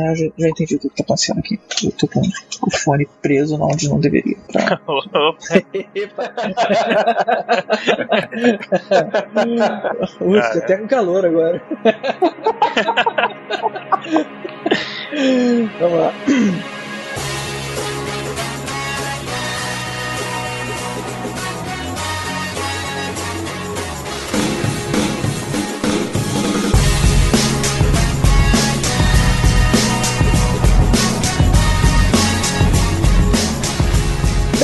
Ah, já, já entendi o que tá passando aqui. Eu tô com o fone preso onde não deveria. Tá? Ui, tô até com calor agora. Vamos lá.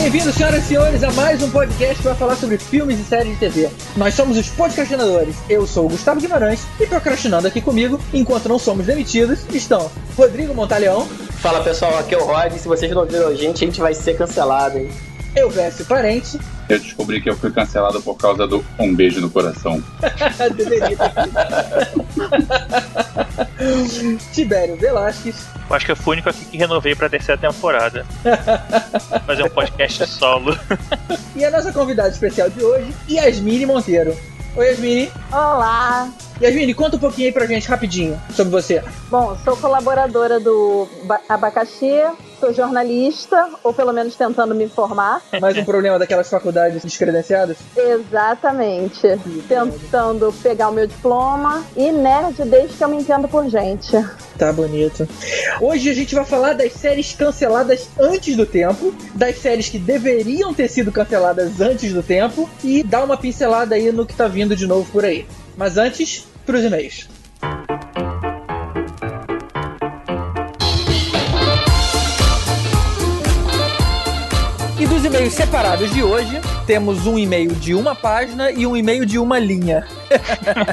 Bem-vindos, senhoras e senhores, a mais um podcast que vai falar sobre filmes e séries de TV. Nós somos os podcastinadores. Eu sou o Gustavo Guimarães e procrastinando aqui comigo, enquanto não somos demitidos, estão Rodrigo Montaleão. Fala pessoal, aqui é o Rod. Se vocês não viram a gente, a gente vai ser cancelado, hein? Eu, Vécio Parente. Eu descobri que eu fui cancelado por causa do Um Beijo no Coração. Deveria Tibério Velasquez. Eu acho que eu fui o único aqui que renovei pra terceira temporada. Fazer um podcast solo. e a nossa convidada especial de hoje, Yasmine Monteiro. Oi, Yasmine. Olá. Yasmine, conta um pouquinho aí pra gente, rapidinho, sobre você. Bom, sou colaboradora do Abacaxi, sou jornalista, ou pelo menos tentando me informar. Mais um problema daquelas faculdades descredenciadas? Exatamente. Tentando pegar o meu diploma e nerd desde que eu me entendo por gente. Tá bonito. Hoje a gente vai falar das séries canceladas antes do tempo, das séries que deveriam ter sido canceladas antes do tempo e dar uma pincelada aí no que tá vindo de novo por aí. Mas antes, pros e-mails. E dos e-mails separados de hoje, temos um e-mail de uma página e um e-mail de uma linha.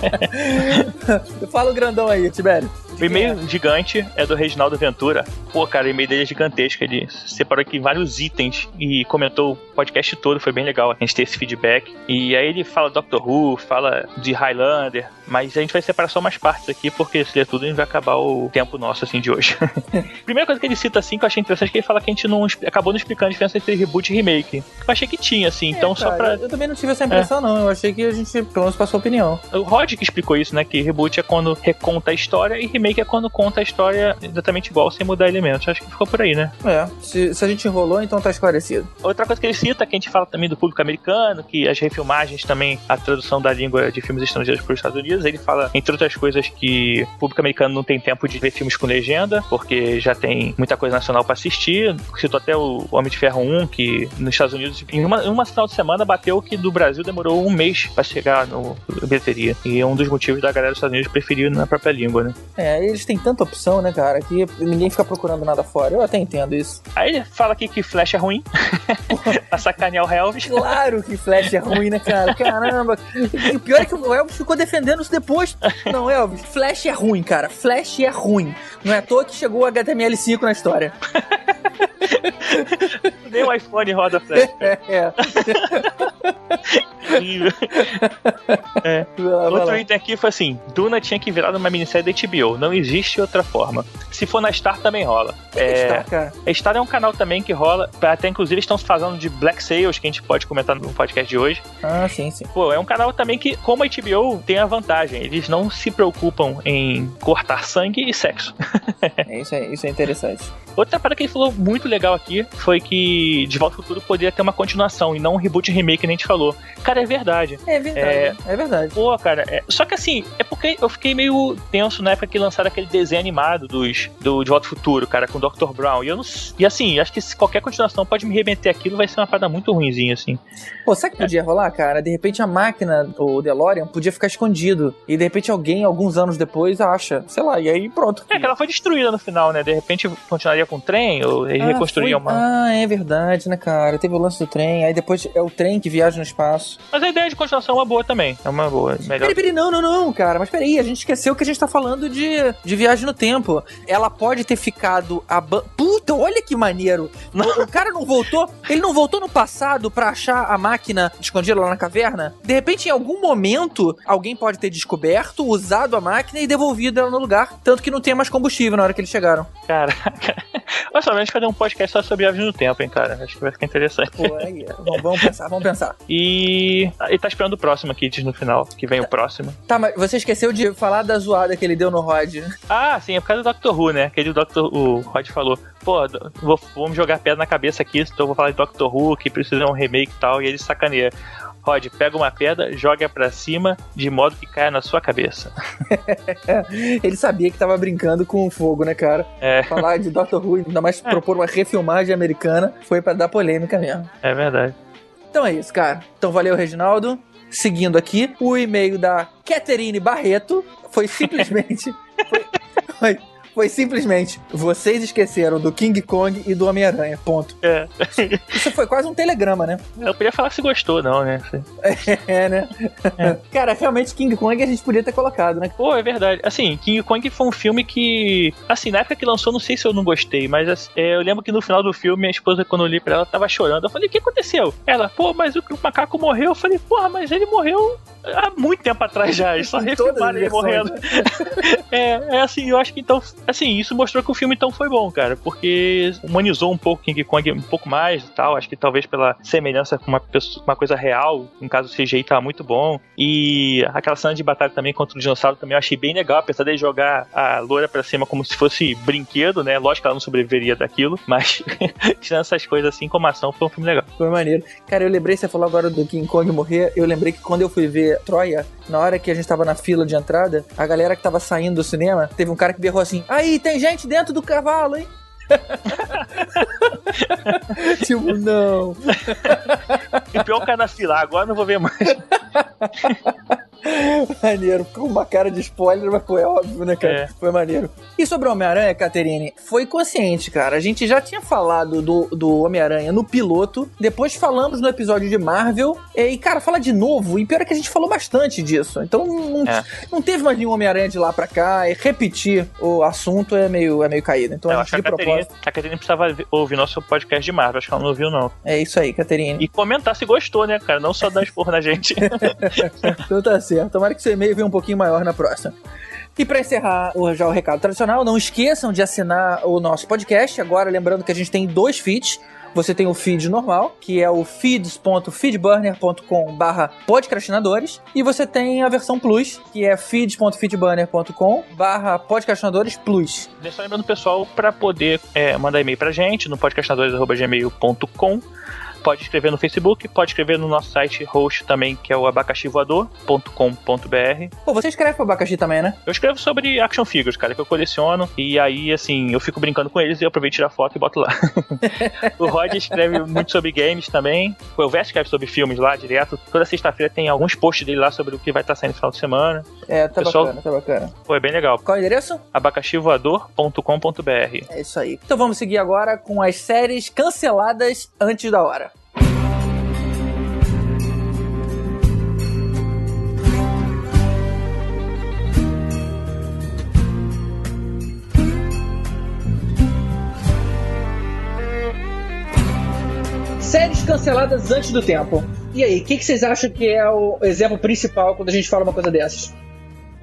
Fala o grandão aí, Tibério. O e-mail gigante é do Reginaldo Ventura. Pô, cara, o e-mail dele é gigantesco. Ele separou aqui vários itens e comentou o podcast todo. Foi bem legal a gente ter esse feedback. E aí ele fala Doctor Who, fala de Highlander. Mas a gente vai separar só umas partes aqui, porque se ler tudo a gente vai acabar o tempo nosso, assim, de hoje. Primeira coisa que ele cita, assim, que eu achei interessante, é que ele fala que a gente não acabou não explicando a diferença entre reboot e remake. Eu achei que tinha, assim, então É, só cara, pra... Eu também não tive essa impressão, não. Eu achei que a gente, pelo menos, passou opinião. O Rod que explicou isso, né? Que reboot é quando reconta a história e remake é quando conta a história exatamente igual, sem mudar elementos. Acho que ficou por aí, né? É, se, se a gente enrolou, então tá esclarecido. Outra coisa que ele cita, que a gente fala também do público americano, que as refilmagens também, a tradução da língua de filmes estrangeiros para os Estados Unidos, ele fala, entre outras coisas, que o público americano não tem tempo de ver filmes com legenda, porque já tem muita coisa nacional para assistir. Citou até o Homem de Ferro 1, que nos Estados Unidos, em uma, em uma final de semana, bateu que do Brasil demorou um mês para chegar no bilheteria. E é um dos motivos da galera dos Estados Unidos preferir na própria língua, né? É, eles têm tanta opção, né, cara, que ninguém fica procurando nada fora. Eu até entendo isso. Aí ele fala aqui que Flash é ruim, pra sacanear o Helvis. Claro que Flash é ruim, né, cara? Caramba. E o pior é que o Elvis ficou defendendo isso depois. Não, Elvis, Flash é ruim, cara. Flash é ruim. Não é à toa que chegou o HTML5 na história. Nem o iPhone roda Flash. É, é. É. Lá, Outro item aqui foi assim: Duna tinha que virar uma minissérie da HBO. Não existe outra forma. Se for na Star, também rola. É, Tá, cara. a Star é um canal também que rola. Até inclusive estão falando de Black Sails, que a gente pode comentar no podcast de hoje. Ah, sim, sim. Pô, é um canal também que, como a HBO, tem a vantagem. Eles não se preocupam em cortar sangue e sexo. É, isso, é, isso é interessante. Outra parada que ele falou muito legal aqui foi que De Volta ao Futuro poderia ter uma continuação e não um reboot remake que nem a gente falou. Cara, é verdade. É verdade. É, verdade. Pô, cara, é- só que assim, é porque eu fiquei meio tenso na época que lançaram aquele desenho animado dos, do De Volta ao Futuro, cara, com o Dr. Brown. E eu não E assim, acho que se qualquer continuação pode me remeter aquilo, vai ser uma parada muito ruimzinha, assim. Pô, sabe o que podia rolar, cara? De repente a máquina, o DeLorean, podia ficar escondido. E de repente alguém, alguns anos depois, acha. Sei lá, e aí pronto. É que ela foi destruída no final, né? De repente continuaria com o trem, ou eles Ah, foi- uma. Ah, é verdade, né, cara? Teve o lance do trem, aí depois é o trem que viaja no espaço. Mas a ideia de continuação é uma boa também. É uma boa. Melhor. Peraí, peraí, não, não, não, cara. Mas peraí, a gente esqueceu que a gente tá falando de, de viagem no tempo. Ela pode ter ficado. Aban... Puta, olha que maneiro. O, o cara não voltou. Ele não voltou no passado pra achar a máquina escondida lá na caverna? De repente, em algum momento, alguém pode ter descoberto, usado a máquina e devolvido ela no lugar. Tanto que não tem mais combustível na hora que eles chegaram. Caraca. Mas pelo menos fazer um podcast só sobre viagem no tempo, hein, cara. Acho que vai ficar interessante. Pô, aí, é. vamos, pensar, vamos pensar. E ele tá esperando o próximo aqui, diz no final, que vem o próximo. Tá, mas você esqueceu de falar da zoada que ele deu no Rod. Ah, sim, é por causa do Doctor Who, né? Aquele Doctor, o Rod falou, pô, vou, vamos jogar pedra na cabeça aqui, então vou falar de Doctor Who, que precisa de um remake e tal, e ele sacaneia. Rod, pega uma pedra, joga pra cima, de modo que caia na sua cabeça. ele sabia que tava brincando com o fogo, né, cara? É. Falar de Doctor Who, ainda mais propor uma refilmagem americana, foi pra dar polêmica mesmo. É verdade. Então é isso, cara. Então valeu, Reginaldo. Seguindo aqui, o e-mail da Catherine Barreto foi simplesmente. foi, foi, foi simplesmente. Vocês esqueceram do King Kong e do Homem-Aranha. Ponto. É. Isso foi quase um telegrama, né? Eu podia falar se gostou, não, né? É, né? Cara, realmente King Kong a gente podia ter colocado, né? Pô, é verdade. Assim, King Kong foi um filme que. Assim, na época que lançou, não sei se eu não gostei, mas assim, é, eu lembro que no final do filme, minha esposa, quando eu li pra ela, tava chorando. Eu falei, o que aconteceu? Ela, pô, mas o, o macaco morreu. Eu falei, porra, mas ele morreu há muito tempo atrás já. Eles só refilmaram ele morrendo. é, é assim, eu acho que então. Assim, isso mostrou que o filme então foi bom, cara, porque humanizou um pouco King Kong um pouco mais e tal. Acho que talvez pela semelhança com uma, pessoa, uma coisa real, no caso o CGI tá muito bom. E aquela cena de batalha também contra o dinossauro também eu achei bem legal, apesar de jogar a loura pra cima como se fosse brinquedo, né? Lógico que ela não sobreviveria daquilo, mas tirando essas coisas assim, como ação, foi um filme legal. Foi maneiro. Cara, eu lembrei, você falou agora do King Kong morrer, eu lembrei que quando eu fui ver Troia, na hora que a gente tava na fila de entrada, a galera que tava saindo do cinema, teve um cara que berrou assim: Aí, tem gente dentro do cavalo, hein? tipo, não. E pior cara na fila, agora não vou ver mais. maneiro, com uma cara de spoiler, mas foi óbvio, né, cara? É. Foi maneiro. E sobre o Homem-Aranha, Caterine, foi consciente, cara. A gente já tinha falado do, do Homem-Aranha no piloto, depois falamos no episódio de Marvel, e, cara, fala de novo, e pior é que a gente falou bastante disso. Então não, É. não teve mais nenhum Homem-Aranha de lá pra cá, e repetir o assunto é meio, é meio caído. Então eu a acho que gente, a de Caterine, propósito, a Caterine precisava ouvir nosso podcast de Marvel, acho que ela não ouviu, não. é isso aí, Caterine. E comentar se gostou, né, cara? Não só dar esporro na gente. Então tá certo. Tomara que seu e-mail venha um pouquinho maior na próxima. E para encerrar já o recado tradicional, não esqueçam de assinar o nosso podcast. Agora, lembrando que a gente tem dois feeds. Você tem o feed normal, que é o feeds.feedburner.com barra podcastinadores. E você tem a versão plus, que é feeds.feedburner.com barra podcastinadores plus. Só lembrando, pessoal, para poder é, mandar e-mail pra gente no podcastadores.gmail.com. Pode escrever no Facebook, pode escrever no nosso site host também, que é o abacaxivoador.com.br. Pô, você escreve pro abacaxi também, né? Eu escrevo sobre action figures, cara, que eu coleciono. E aí, assim, eu fico brincando com eles e eu aproveito tirar foto e boto lá. o Rod escreve muito sobre games também. O Elvest escreve sobre filmes lá direto. Toda sexta-feira tem alguns posts dele lá sobre o que vai estar saindo no final de semana. É, tá Pessoal- bacana, tá bacana. Pô, é bem legal. Qual é o endereço? abacaxivoador.com.br. É isso aí. Então vamos seguir agora com as séries canceladas antes da hora. Séries canceladas antes do tempo. E aí, o que, que vocês acham que é o exemplo principal quando a gente fala uma coisa dessas?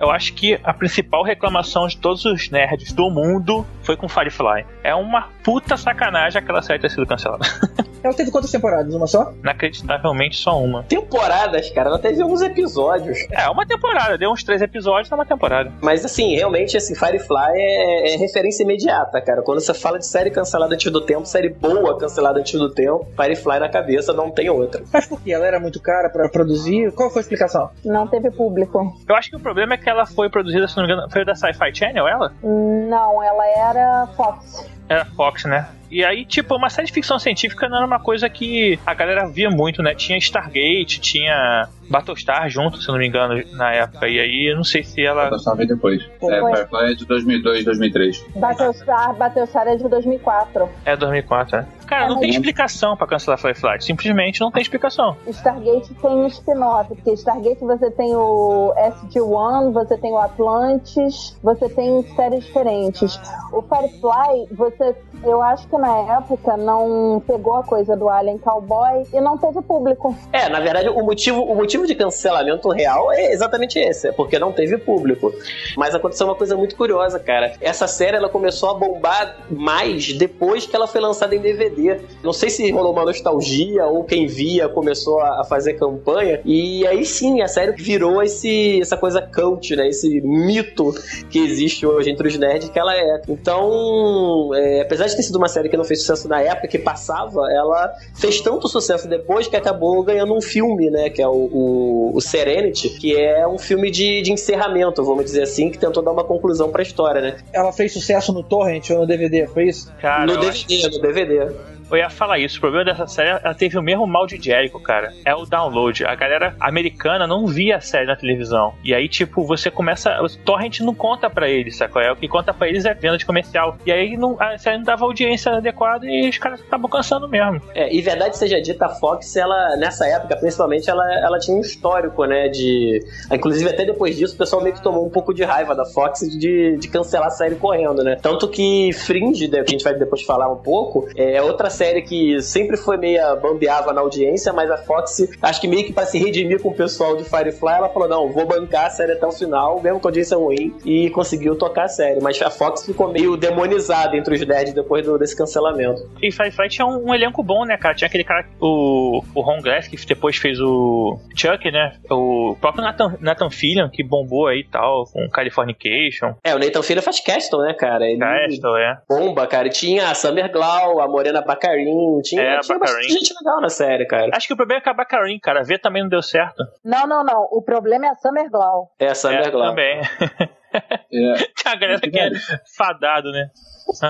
Eu acho que a principal reclamação de todos os nerds do mundo foi com Firefly. É uma puta sacanagem aquela série ter sido cancelada. Ela teve quantas temporadas? Uma só? Inacreditavelmente só uma. Temporadas, cara, ela teve alguns episódios. É, uma temporada. Deu uns três episódios numa temporada. Mas assim, realmente, esse Firefly é, é referência imediata, cara. Quando você fala de série cancelada antes do tempo, série boa cancelada antes do tempo, Firefly na cabeça não tem outra. Mas por quê? Ela era muito cara pra produzir? Qual foi a explicação? Não teve público. Eu acho que o problema é que ela foi produzida, se não me engano, foi da Sci-Fi Channel, ela? Não, ela era Fox. Era Fox, né? E aí, tipo, uma série de ficção científica não era uma coisa que a galera via muito, né? Tinha Stargate, tinha Battlestar junto, se não me engano, na época. E aí, eu não sei se ela. Só vi depois. É. Firefly é de 2002, 2003. Battlestar, Battlestar é de 2004. É 2004, né? Cara, não tem explicação pra cancelar Firefly. Simplesmente não tem explicação. Stargate tem um spin-off, porque Stargate você tem o SG-1, você tem o Atlantis, você tem séries diferentes. O Firefly, você você, eu acho que na época não pegou a coisa do Alien Cowboy e não teve público. É, na verdade, o motivo, o motivo de cancelamento real é exatamente esse, é porque não teve público. Mas aconteceu uma coisa muito curiosa, cara. Essa série ela começou a bombar mais depois que ela foi lançada em DVD. Não sei se rolou uma nostalgia ou quem via começou a fazer campanha. E aí sim, a série virou esse, essa coisa cult, né? Esse mito que existe hoje entre os nerds que ela é. Então, é, apesar de ter sido uma série que não fez sucesso na época que passava, ela fez tanto sucesso depois que acabou ganhando um filme, né? Que é o, o, o Serenity, que é um filme de, de encerramento, vamos dizer assim, que tentou dar uma conclusão pra história, né? Ela fez sucesso no Torrent ou no DVD, foi isso? Cara, no eu acho- DVD, no DVD. Eu ia falar isso. O problema dessa série, ela teve o mesmo mal de Jericho, cara. É o download. A galera americana não via a série na televisão. E aí, tipo, você começa. O torrent não conta pra eles, sacou? É o que conta pra eles é venda de comercial. E aí não, a série não dava audiência adequada e os caras acabam cansando mesmo. É, e verdade seja dita, a Fox, ela, nessa época, principalmente, ela, ela tinha um histórico, né, de... Inclusive, até depois disso, o pessoal meio que tomou um pouco de raiva da Fox de, de cancelar a série correndo, né? Tanto que Fringe, que a gente vai depois falar um pouco, é outra série que sempre foi meia bambeava na audiência, mas a Fox, acho que meio que pra se redimir com o pessoal de Firefly, ela falou, não, vou bancar a série até o final, mesmo com a audiência ruim, e conseguiu tocar a série. Mas a Fox ficou meio demonizada entre os nerds depois do- desse cancelamento. E Firefly tinha um, um elenco bom, né, cara? Tinha aquele cara, o, o Ron Glass, que depois fez o Chuck, né? O próprio Nathan, Nathan Fillion, que bombou aí e tal, com Californication. É, o Nathan Fillion faz Castle, né, cara? Ele Castle, é. bomba, cara. Tinha a Summer Glau, a Morena Bacarin, tinha, É, a tinha Baccarin. bastante gente legal na série, cara. Acho que o problema é que a Baccarin, cara. A V também não deu certo. Não, não, não. O problema é a Summer Glau. É a Summer é, Glau. também. É, Tem a galera que é fadado, né?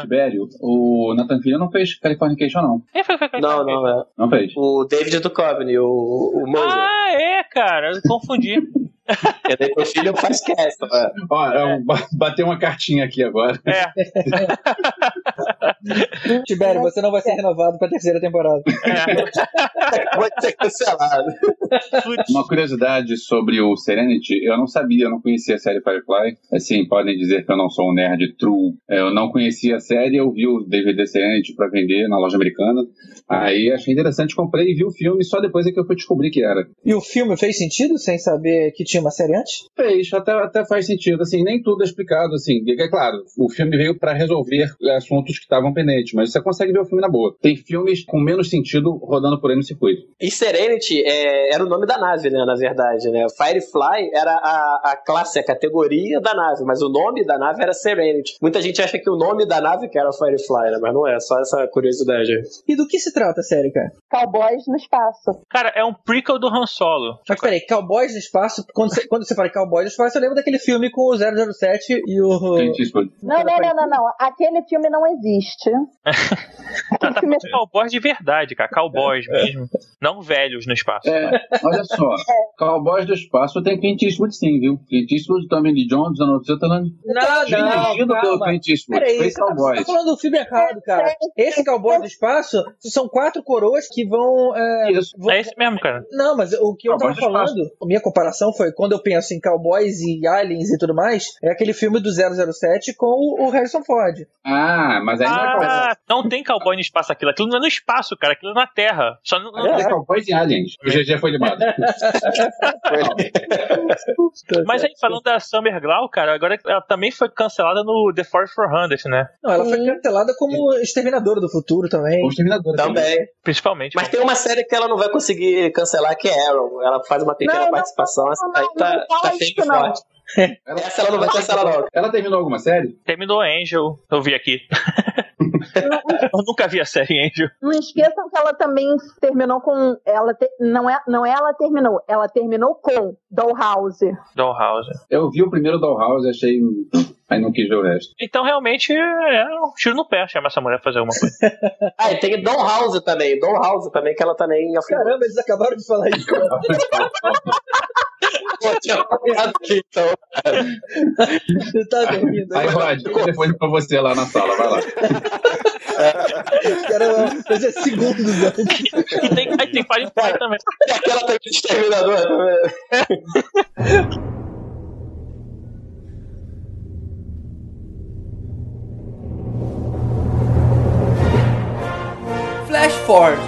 Tibério, o Nathan Fillion não fez Californication, não. É, foi, foi, foi, Não, não, é. Não fez. O David Duchovny, o, o Moser. Ah, é, cara. Eu confundi. E daí o filho faz Castle. É. Ó, bateu uma cartinha aqui agora. É, Tibério, você não vai ser renovado pra terceira temporada. é. De ser cancelado. Uma curiosidade sobre o Serenity, eu não sabia, eu não conhecia a série Firefly. Assim, podem dizer que eu não sou um nerd true. Eu não conhecia a série, eu vi o DVD Serenity pra vender na loja americana. Aí achei interessante, comprei e vi o filme, só depois é que eu fui descobrir que era. E o filme fez sentido sem saber que tinha uma série antes? Fez, até, até faz sentido, assim, nem tudo é explicado, assim, é claro, o filme veio pra resolver assuntos que estavam pendentes, mas você consegue ver o filme na boa. Tem filmes com menos sentido rodando por aí no circuito. E Serenity é, era o nome da nave, né? Na verdade, né? Firefly era a, a classe, a categoria da nave, mas o nome da nave era Serenity. Muita gente acha que o nome da nave que era Firefly, né? Mas não é, só essa curiosidade. aí. E do que se trata a série, cara? Cowboys no espaço. Cara, é um prequel do Han Solo. Mas peraí, Cowboys no Espaço, quando você, quando você fala Cowboys no Espaço, eu lembro daquele filme com o 007 e o... Clint Eastwood. Não, não, não, não, não. Aquele filme não existe. Tá, tá falando de cowboys de verdade, cara. Cowboys mesmo. Não velhos no espaço. É, olha só, Cowboys do Espaço tem Clint Eastwood sim, viu? Clint Eastwood, Tommy Lee Jones, Donald Sutherland, Não, dirigido pelo Clint Eastwood, Peraí, fez você tá, tá falando do filme errado, cara. Esse Cowboys do Espaço são quatro coroas que vão... é, Isso. vão- É esse mesmo, cara. Não, mas o que eu tava do falando, a minha comparação foi quando eu penso em cowboys e aliens e tudo mais, é aquele filme do 007 com o Harrison Ford. Ah, mas aí não é. Ah, não tem cowboy no espaço aquilo. Aquilo não é no espaço, cara. Aquilo é na Terra. Só não, não- É, é Cowboys e Aliens. O GG foi limado. Mas aí, falando da Summer Glau, cara, agora ela também foi cancelada no The Force 400, né? Não, ela foi Sim. cancelada como Exterminador do Futuro também. Os Terminadores. Também. Principalmente. Mas tem uma série que ela não vai conseguir cancelar, que é Arrow. Ela faz uma pequena Não, não, participação. Essa daí não, tá, não fala tá isso, firme e não. forte. Essa ela não vai cancelar, não. Ela terminou alguma série? Terminou Angel. Eu vi aqui. eu nunca vi a série Angel. Não esqueçam que ela também terminou com. Ela te- não, é, não é ela terminou, ela terminou com Dollhouse. Dollhouse. Eu vi o primeiro Dollhouse e achei. Aí não quis ver o resto. Então, realmente, é um tiro no pé chamar essa mulher pra fazer alguma coisa. Ah, e tem Don House também. Don House também, que ela também afirmou. Caramba, eles acabaram de falar isso. Pô, tinha falado aqui, então. Você tá rindo. Aí, Rod, telefone pra você lá na sala, vai lá. Caramba, mas é segundos antes. E tem, aí tem Firefly também. E aquela também de exterminador também. Forward.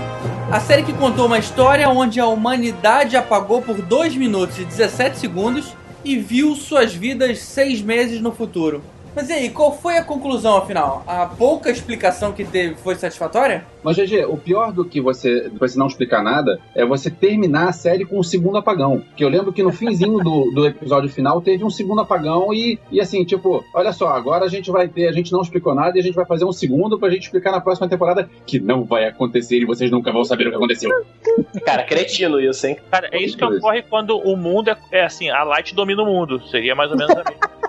A série que contou uma história onde a humanidade apagou por 2 minutos e 17 segundos e viu suas vidas seis meses no futuro. Mas e aí, qual foi a conclusão afinal? A pouca explicação que teve foi satisfatória? Mas, GG, o pior do que você, você não explicar nada é você terminar a série com o segundo apagão. Que eu lembro que no finzinho do, do episódio final teve um segundo apagão e, e assim, tipo, olha só, agora a gente vai ter, a gente não explicou nada e a gente vai fazer um segundo pra gente explicar na próxima temporada que não vai acontecer e vocês nunca vão saber o que aconteceu. Cara, cretino isso, hein? Cara, é isso que ocorre quando o mundo é, é assim, a Light domina o mundo. Seria mais ou menos a mesma.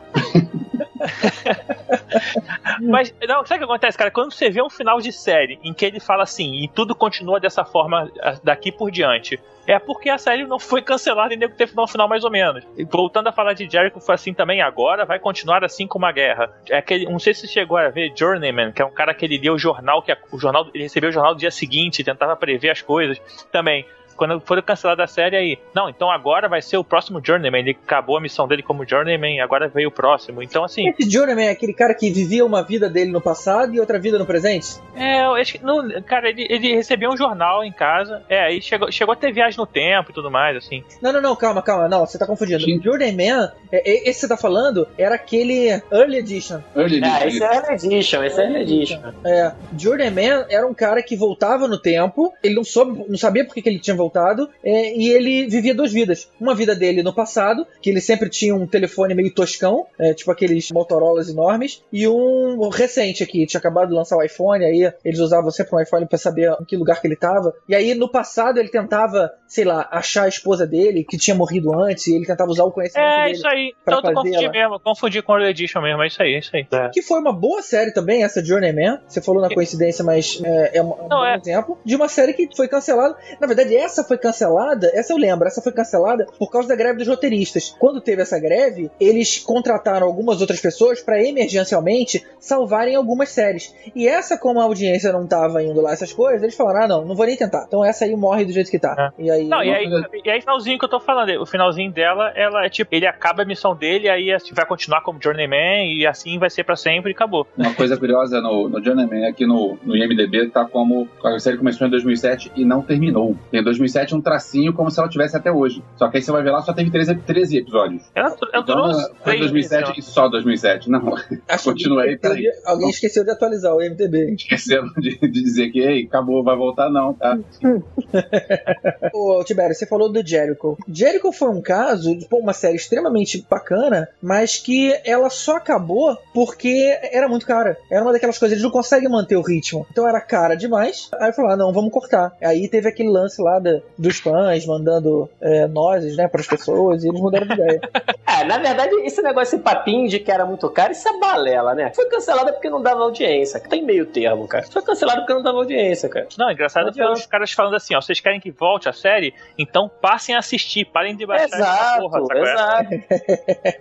Mas, não, sabe o que acontece, cara? Quando você vê um final de série em que ele fala assim, e tudo continua dessa forma daqui por diante, é porque a série não foi cancelada e nem teve no final mais ou menos. E voltando a falar de Jericho, foi assim também agora, vai continuar assim como a guerra. É aquele, não sei se chegou a ver Journeyman, que é um cara que ele lia o jornal, que o jornal, ele recebeu o jornal do dia seguinte, tentava prever as coisas. Também quando for cancelada a série aí, não, então agora vai ser o próximo Journeyman. Ele acabou a missão dele como Journeyman, agora veio o próximo. Então, assim. Esse Journeyman é aquele cara que vivia uma vida dele no passado e outra vida no presente? É, eu acho que. No, cara, ele, ele recebeu um jornal em casa. É, aí chegou, chegou a ter viagem no tempo e tudo mais, assim. Não, não, não, calma, calma. Não, você tá confundindo. Sim. Journeyman, é, esse que você tá falando, era aquele Early Edition. Early Edition. É, esse é Early Edition, esse é Early Edition. É, Journeyman era um cara que voltava no tempo, ele não, soube, não sabia porque que ele tinha voltado, é, e ele vivia duas vidas. Uma vida dele no passado, que ele sempre tinha um telefone meio toscão, é, tipo aqueles Motorolas enormes, e um recente aqui, tinha acabado de lançar o iPhone, aí eles usavam sempre um iPhone para saber em que lugar que ele estava. E aí no passado ele tentava, sei lá, achar a esposa dele, que tinha morrido antes, e ele tentava usar o conhecimento é, dele. É, isso aí. Então eu confundi ela. mesmo, confundi com o Edition mesmo, é isso aí, é isso aí. É. Que foi uma boa série também, essa Journeyman. Você falou na coincidência, mas é, é um, Não, bom é. exemplo de uma série que foi cancelada. Na verdade, essa foi cancelada, essa eu lembro, essa foi cancelada por causa da greve dos roteiristas. Quando teve essa greve, eles contrataram algumas outras pessoas para emergencialmente salvarem algumas séries. E essa, como a audiência não tava indo lá essas coisas, eles falaram: ah, não, não vou nem tentar. Então essa aí morre do jeito que tá. É. E aí. Não, e aí, e aí, finalzinho que eu tô falando, o finalzinho dela, ela é tipo, ele acaba a missão dele, aí assim, vai continuar como Journeyman e assim vai ser pra sempre e acabou. Uma coisa curiosa no, no Journeyman é que no, no IMDB tá como a série começou em 2007 e não terminou. Em 2007 um tracinho como se ela tivesse até hoje. Só que aí você vai ver lá, só teve 13, 13 episódios. Ela, ela Então, durou foi três 2007 meses, e só 2007. Não, continua aí, peraí. Alguém esqueceu de atualizar o MDB. Esqueceram de, de dizer que, ei, acabou, vai voltar não, tá? Ô, Tibério, você falou do Jericho. Jericho foi um caso de pô, uma série extremamente bacana, mas que ela só acabou porque era muito cara. Era uma daquelas coisas, eles não conseguem manter o ritmo. Então era cara demais. Aí falaram, ah, não, vamos cortar. Aí teve aquele lance lá da- dos fãs mandando é, nozes, né, pras pessoas, e eles mudaram de ideia. É, na verdade, esse negócio, esse papinho de que era muito caro, isso é balela, né? Foi cancelada porque não dava audiência. Tem meio termo, cara. Foi cancelado porque não dava audiência, cara. Não, engraçado Não é ver os caras falando assim, ó, vocês querem que volte a série? Então passem a assistir, parem de baixar essa Exato, porra, sacou? exato.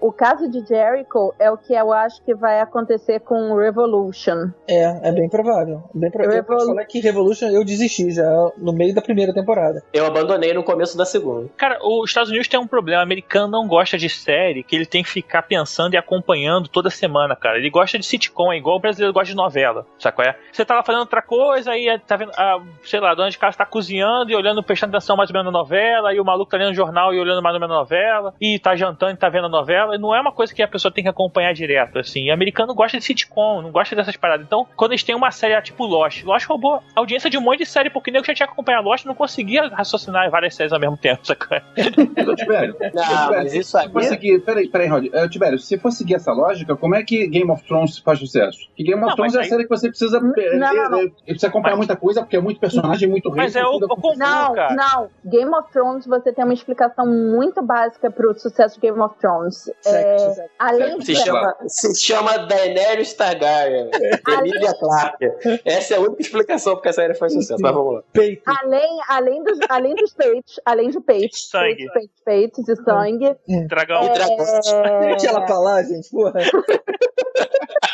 O caso de Jericho é o que eu acho que vai acontecer com Revolution. É, é bem provável. Bem provável. Eu posso falar que Revolution eu desisti já no meio da primeira temporada. Eu abandonei no começo da segunda. Cara, os Estados Unidos tem um problema, o americano não gosta de série que ele tem que ficar pensando e acompanhando toda semana, cara. Ele gosta de sitcom, é igual o brasileiro gosta de novela, sabe qual é? Você tá lá fazendo outra coisa, aí é, tá vendo, ah, sei lá, a dona de casa tá cozinhando e olhando, prestando atenção mais ou menos na novela, e o maluco tá lendo o jornal e olhando mais ou menos na novela, e tá jantando e tá vendo a novela, e não é uma coisa que a pessoa tem que acompanhar direto, assim. E o americano gosta de sitcom, não gosta dessas paradas. Então, quando eles têm uma série ah, tipo Lost, Lost roubou a audiência de um monte de série, porque nego já tinha que acompanhar Lost não conseguia raciocinar várias séries ao mesmo tempo, é? Ô, Tibério, Não, mas isso aí. se for seguir, peraí, peraí, Rod. É, Tibério, se for seguir essa lógica, como é que Game of Thrones faz sucesso? Que Game of Não, Thrones é mas a série que você precisa Não, não, não. eh, precisa acompanhar Mas- muita coisa, porque é muito personagem, muito rei. Mas é o, confuso, Não, cara. não. Game of Thrones, você tem uma explicação muito básica pro sucesso de Game of Thrones. É, Sexo, além Se de chama, se chama Daenerys Targaryen. Emilia Clarke. Essa é a única explicação porque a série faz sucesso. Mas vamos lá. Peito. Além, além, dos, além dos peitos, além de peitos, Sangue. peitos, peitos, peitos e sangue. Dragão. E dragões. É, Deixa ela lá, gente, porra.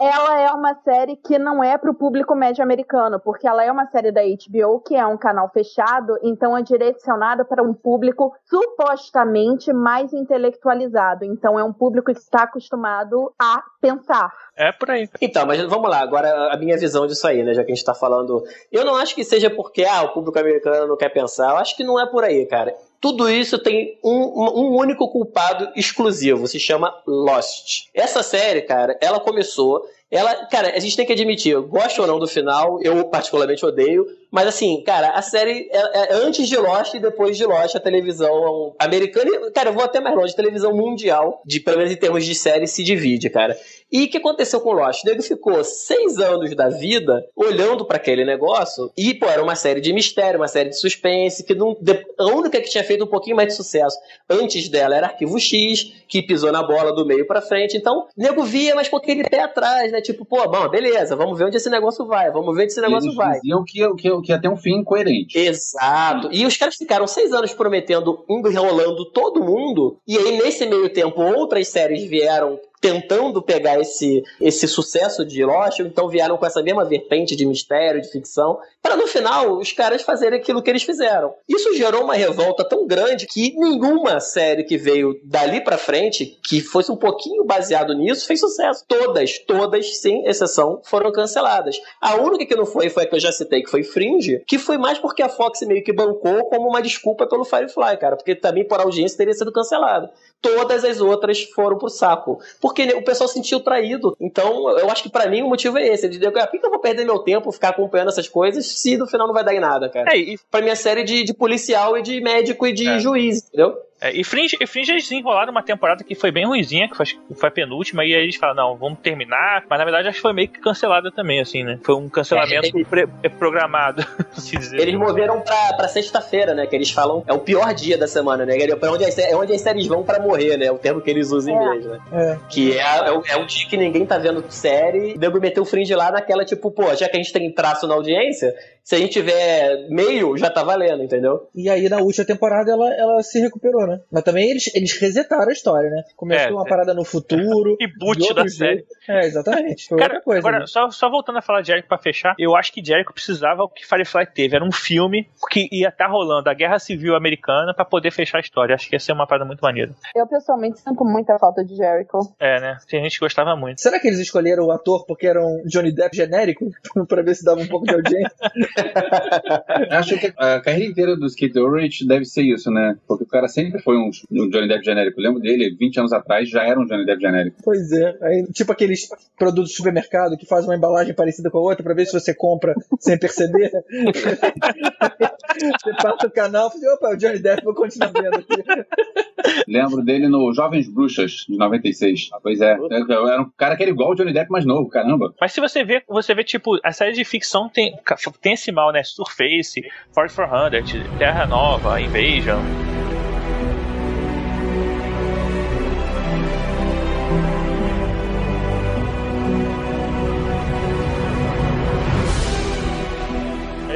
ela é uma série que não é pro público médio americano, porque ela é uma série da HBO, que é um canal fechado, então é direcionada para um público supostamente mais intelectualizado. Então é um público que está acostumado a pensar. É por aí. Então, mas vamos lá, agora a minha visão disso aí, né? Já que a gente tá falando. Eu não acho que seja porque ah, o público americano não quer pensar. Eu acho que não é por aí, cara. Tudo isso tem um, um único culpado exclusivo, se chama Lost. Essa série, cara, ela começou. Ela, cara, a gente tem que admitir, gosto ou não do final, eu particularmente odeio, mas assim, cara, a série é, é antes de Lost e depois de Lost, a televisão americana, e, cara, eu vou até mais longe, a televisão mundial, de, pelo menos em termos de série, se divide, cara. E o que aconteceu com Lost? O nego ficou seis anos da vida olhando para aquele negócio e, pô, era uma série de mistério, uma série de suspense, que não, a única que tinha feito um pouquinho mais de sucesso antes dela era Arquivo X, que pisou na bola do meio para frente. Então, o nego via, mas com aquele pé atrás, né? Tipo, pô, bom, beleza, vamos ver onde esse negócio vai, vamos ver onde esse negócio Eles vai. diziam que, que, que ia ter um fim coerente. Exato. E os caras ficaram seis anos prometendo, enrolando todo mundo, e aí nesse meio tempo outras séries vieram tentando pegar esse, esse sucesso de Lost, então vieram com essa mesma vertente de mistério, de ficção, para no final os caras fazerem aquilo que eles fizeram. Isso gerou uma revolta tão grande que nenhuma série que veio dali para frente, que fosse um pouquinho baseado nisso, fez sucesso. Todas, todas, sem exceção, foram canceladas. A única que não foi foi a que eu já citei, que foi Fringe, que foi mais porque a Fox meio que bancou como uma desculpa pelo Firefly, cara, porque também por audiência teria sido cancelado. Todas as outras foram pro saco. Porque o pessoal se sentiu traído. Então, eu acho que para mim o motivo é esse. De dizer, por que eu vou perder meu tempo ficar acompanhando essas coisas se no final não vai dar em nada, cara? É, e, Pra minha série de, de policial e de médico e de É. juiz, entendeu? É, e Fringe, e Fringe eles desenrolaram uma temporada que foi bem ruimzinha, que foi, foi a penúltima, e aí eles falaram, não, vamos terminar. Mas na verdade acho que foi meio que cancelada também, assim, né? Foi um cancelamento É, pre- é, programado, se dizer. Eles moveram pra, pra sexta-feira, né? Que eles falam é o pior dia da semana, né? É pra onde as, é onde as séries vão pra morrer, né? É o termo que eles usam em É. inglês, né? É. Que é, é, o, é o dia que ninguém tá vendo série. E nego meteu o fringe lá naquela, tipo, pô, já que a gente tem traço na audiência, se a gente tiver meio, já tá valendo, entendeu? E aí, na última temporada, ela, ela se recuperou, né? Mas também eles, eles resetaram a história, né? Começou É, uma é. parada no futuro. De outro da série. É, exatamente. Foi Cara, outra coisa. agora, né? só, só voltando a falar de Jericho pra fechar, eu acho que Jericho precisava o que Firefly teve. Era um filme que ia estar rolando a Guerra Civil Americana pra poder fechar a história. Acho que ia ser uma parada muito maneira. Eu pessoalmente sinto muita falta de Jericho. É, né? Tem gente que gostava muito. Será que eles escolheram o ator porque era um Johnny Depp genérico? pra ver se dava um pouco de audiência? Acho que a carreira inteira do Skate Ulrich deve ser isso, né? Porque o cara sempre foi um, um Johnny Depp genérico. Eu lembro dele, 20 anos atrás, já era um Johnny Depp genérico. pois é. Aí, tipo aqueles produtos de supermercado que faz uma embalagem parecida com a outra pra ver se você compra sem perceber. você passa o canal e fala, opa, o Johnny Depp, vou continuar vendo aqui. Lembro dele no Jovens Bruxas, de 96. Ah, Pois é. Era um cara que era igual o Johnny Depp mais novo, caramba. Mas se você vê, você vê, tipo, a série de ficção tem, tem esse mal, né? Surface, Ford 400, Terra Nova, Invasion.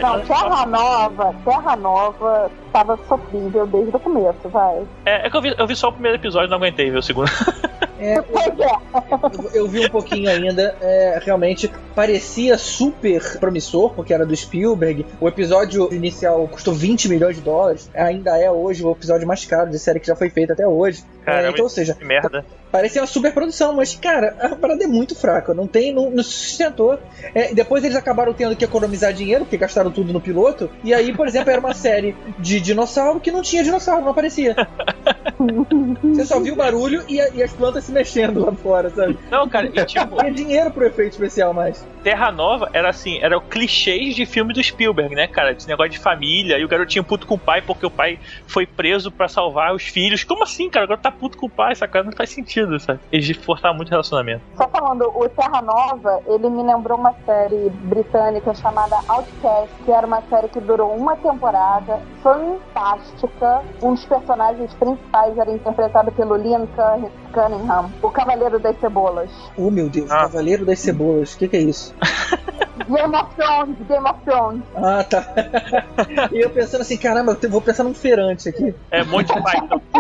Não, Terra Nova, Terra Nova tava sofrível desde o começo, vai. É, é que eu vi, eu vi só o primeiro episódio e não aguentei ver o segundo. É, Pois é. eu, eu vi um pouquinho ainda, é, realmente parecia super promissor, porque era do Spielberg. O episódio inicial custou 20 milhões de dólares, ainda é hoje o episódio mais caro de série que já foi feito até hoje. Caramba, É, então, ou seja, Que merda. parecia uma super produção, mas, cara, a parada é muito fraca, não tem, não, não se sustentou. É, depois eles acabaram tendo que economizar dinheiro, porque gastaram tudo no piloto, e aí, por exemplo, era uma série de dinossauro que não tinha dinossauro, não aparecia. Você só viu o barulho e, a- e as plantas se mexendo lá fora, sabe? Não, cara, e tipo, Não tinha dinheiro pro efeito especial mais. Terra Nova era assim, era o clichês de filme do Spielberg, né, cara? Esse negócio de família, e o garotinho puto com o pai porque o pai foi preso pra salvar os filhos. Como assim, cara? Agora tá puto com o pai, essa coisa não faz sentido, sabe? Eles forçaram muito o relacionamento. Só falando, o Terra Nova, ele me lembrou uma série britânica chamada Outcast, que era uma série que durou uma temporada, fantástica. Um dos personagens principais era interpretado pelo Liam Cunn- O Cavaleiro das Cebolas. Oh, meu Deus, Ah. Cavaleiro das Cebolas, o que, que é isso? Game of Thrones, Game of Thrones. Ah, tá. e eu pensando assim, caramba, eu vou pensar num feirante aqui. É Monty Python.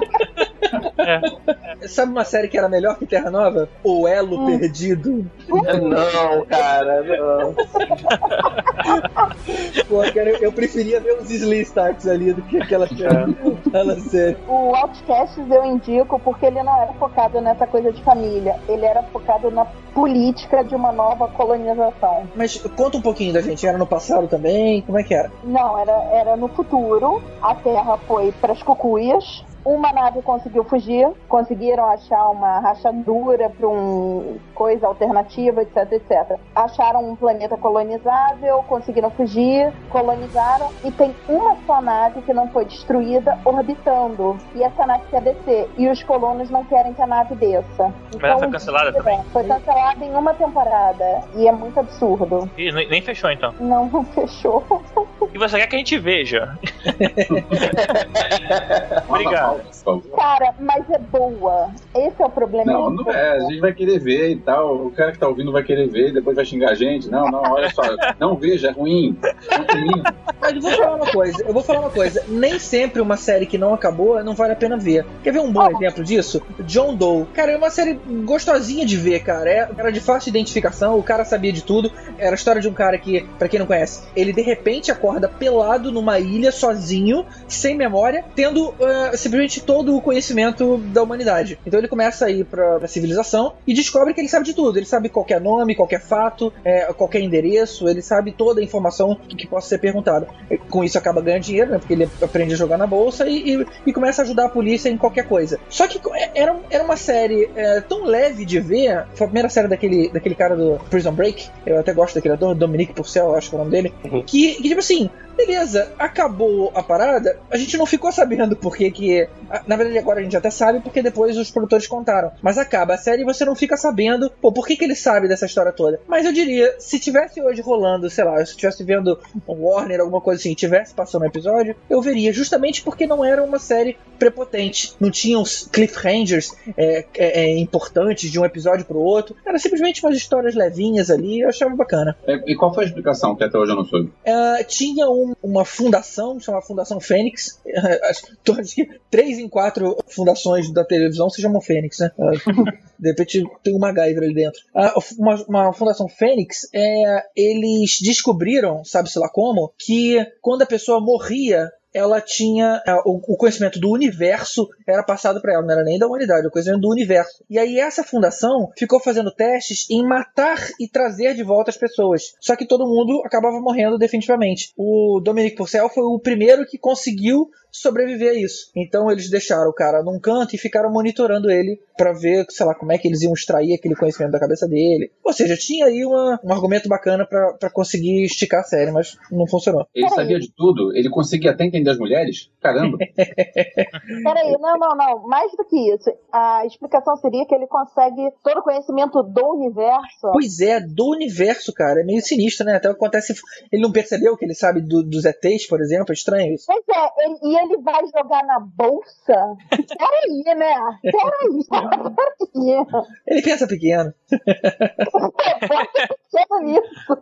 Sabe uma série que era melhor que Terra Nova? O Elo Perdido. Não, cara, não. Pô, cara, eu, eu preferia ver os Slee Starks ali do que aquela, aquela série. O Outcasts eu indico porque ele não era focado nessa coisa de família. Ele era focado na política de uma nova colonização. Mas conta um pouquinho da gente, era no passado também? Como é que era? Não, era, era no futuro. A Terra foi para as cucuias. Uma nave conseguiu fugir, conseguiram achar uma rachadura para um coisa alternativa, etc, etc. Acharam um planeta colonizável, conseguiram fugir, colonizaram e tem uma só nave que não foi destruída orbitando. E essa nave quer descer e os colonos não querem que a nave desça. Mas ela foi cancelada também? Foi cancelada em uma temporada e é muito absurdo. Ih, nem nem fechou então. Não, não fechou. E você quer que a gente veja? Obrigado. Cara, mas é boa. Esse é o problema. Não, não é. A gente vai querer ver e tal. O cara que tá ouvindo vai querer ver, depois vai xingar a gente. Não, não, olha só. Não veja, é ruim. É ruim. Mas eu vou falar uma coisa, eu vou falar uma coisa. Nem sempre uma série que não acabou não vale a pena ver. Quer ver um bom exemplo disso? John Doe. Cara, é uma série gostosinha de ver, cara. É- Era de fácil identificação, o cara sabia de tudo. Era a história de um cara que, pra quem não conhece, ele de repente acorda pelado numa ilha, sozinho, sem memória, tendo ah, simplesmente todo o conhecimento da humanidade. Então ele começa a ir pra, pra civilização e descobre que ele sabe de tudo. Ele sabe qualquer nome, qualquer fato, é, qualquer endereço, ele sabe toda a informação que, que possa ser perguntada. Com isso acaba ganhando dinheiro, né? Porque ele aprende a jogar na bolsa e, e- e começa a ajudar a polícia em qualquer coisa. Só que é- era, era uma série é, tão leve de ver. Foi a primeira série daquele, daquele cara do Prison Break. Eu até gosto daquele ator, Dominique Purcell, acho que é o nome dele. Que, que, tipo assim, beleza, acabou a parada, a gente não ficou sabendo por que Na verdade, agora a gente até sabe porque depois os produtores contaram. Mas acaba a série e você não fica sabendo, pô, por que que ele sabe dessa história toda. Mas eu diria, se tivesse hoje rolando, sei lá, se estivesse vendo um Warner, alguma coisa assim, tivesse passando um episódio, eu veria, justamente porque não era uma série prepotente. Não tinha os cliffhangers é, é, é, importantes de um episódio pro outro. Era simplesmente umas histórias levinhas ali, eu achava bacana. É, E qual foi a explicação que até hoje eu não soube? Ah, tinha um- uma fundação, chamada Fundação Fênix. Acho que três em quatro fundações da televisão se chamam Fênix, né? De repente tem um MacGyver ali dentro. Uma, uma Fundação Fênix, é, eles descobriram, sabe-se lá como, que quando a pessoa morria, ela tinha o, o conhecimento do universo era passado para ela, não era nem da humanidade, o conhecimento do universo. E aí essa fundação ficou fazendo testes em matar e trazer de volta as pessoas. Só que todo mundo acabava morrendo definitivamente. O Dominic Purcell foi o primeiro que conseguiu sobreviver a isso. Então eles deixaram o cara num canto e ficaram monitorando ele para ver, sei lá, como é que eles iam extrair aquele conhecimento da cabeça dele. Ou seja, tinha aí uma- um argumento bacana para conseguir esticar a série, mas não funcionou. Ele sabia de tudo? Ele conseguia até entender as mulheres? Caramba. Peraí, não, não, não. Mais do que isso. A explicação seria que ele consegue todo o conhecimento do universo. Pois é, do universo, cara. É meio sinistro, né? Até acontece. Ele não percebeu que ele sabe do- dos ETs, por exemplo. É estranho isso. Pois é, ele- e ele vai jogar na bolsa? Peraí, né? Peraí, peraí. Ele pensa pequeno. Pensa nisso.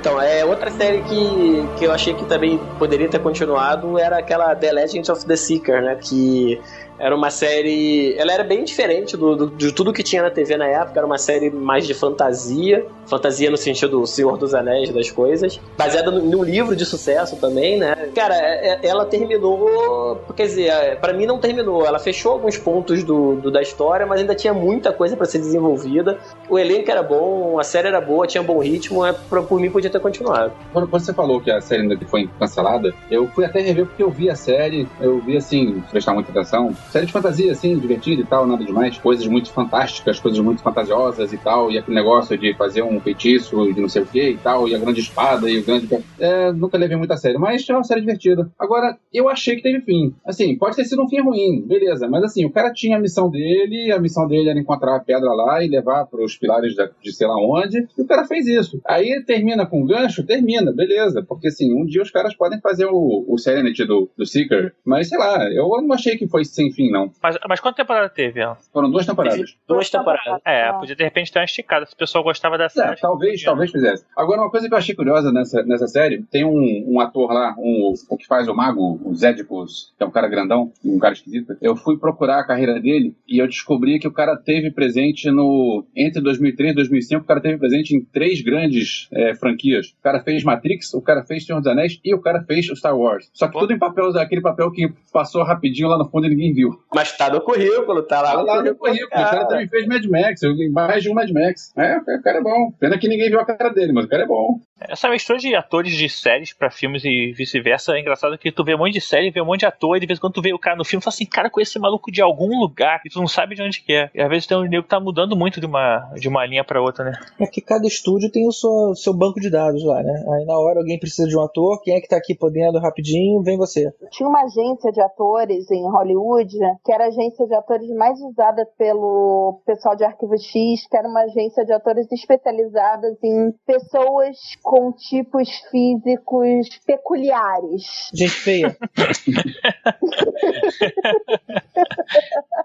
Então, é outra série que, que eu achei que também poderia ter continuado era aquela The Legend of the Seeker, né? Que era uma série. Ela era bem diferente do, do- de tudo que tinha na TV na época. Era uma série mais de fantasia. Fantasia no sentido do Senhor dos Anéis, das coisas. Baseada num livro de sucesso também, né? Cara, é- é- ela terminou. Quer dizer, é, pra mim não terminou. Ela fechou alguns pontos do, do- da história, mas ainda tinha muita coisa pra ser desenvolvida. O elenco era bom, a série era boa, tinha bom ritmo. É, pra- por mim podia ter continuado. Quando você falou que a série ainda foi cancelada, eu fui até rever porque eu vi a série, eu vi assim, prestar muita atenção. Série de fantasia, assim, divertida e tal, nada demais. Coisas muito fantásticas, coisas muito fantasiosas e tal. E aquele negócio de fazer um feitiço de não sei o que e tal, e a grande espada e o grande. É, nunca levei muito a sério, mas é uma série divertida. Agora, eu achei que teve fim. Assim, pode ter sido um fim ruim, beleza, mas assim, o cara tinha a missão dele, a missão dele era encontrar a pedra lá e levar para os pilares de sei lá onde, e o cara fez isso. Aí termina com um gancho, termina, beleza, porque assim, um dia os caras podem fazer o, o Serenity do, do Seeker, mas sei lá, eu não achei que foi sem fim fim, não. Mas, mas quanta temporada teve ela? Foram duas temporadas. Duas temporadas. É, Ah. podia de repente ter uma esticada. Se o pessoal gostava da É, série. talvez, talvez fizesse. Agora, uma coisa que eu achei curiosa nessa, nessa série, tem um, um ator lá, um, o que faz o mago, o Zedipus, que é um cara grandão, um cara esquisito. Eu fui procurar a carreira dele e eu descobri que o cara teve presente no. Entre 2003 e 2005, o cara teve presente em três grandes é, franquias. O cara fez Matrix, o cara fez Senhor dos Anéis e o cara fez o Star Wars. Só que Pô. tudo em papel, aquele papel que passou rapidinho lá no fundo e ninguém viu. Mas tá no currículo, tá lá Tá lá no currículo. O cara também fez Mad Max, eu- mais de um Mad Max. É, o cara é bom. Pena que ninguém viu a cara dele, mas o cara é bom. Essa mistura de atores de séries pra filmes e vice-versa é engraçado que tu vê um monte de série, vê um monte de ator, e de vez em quando tu vê o cara no filme e fala assim, cara, com esse maluco de algum lugar, e tu não sabe de onde que é. E às vezes tem um nego que tá mudando muito de uma, de uma linha pra outra, né? É que cada estúdio tem o seu, seu banco de dados lá, né? Aí na hora alguém precisa de um ator, quem é que tá aqui podendo rapidinho, vem você. Tinha uma agência de atores em Hollywood, que era a agência de atores mais usada pelo pessoal de Arquivo X, que era uma agência de atores especializadas em pessoas com tipos físicos peculiares. Gente feia.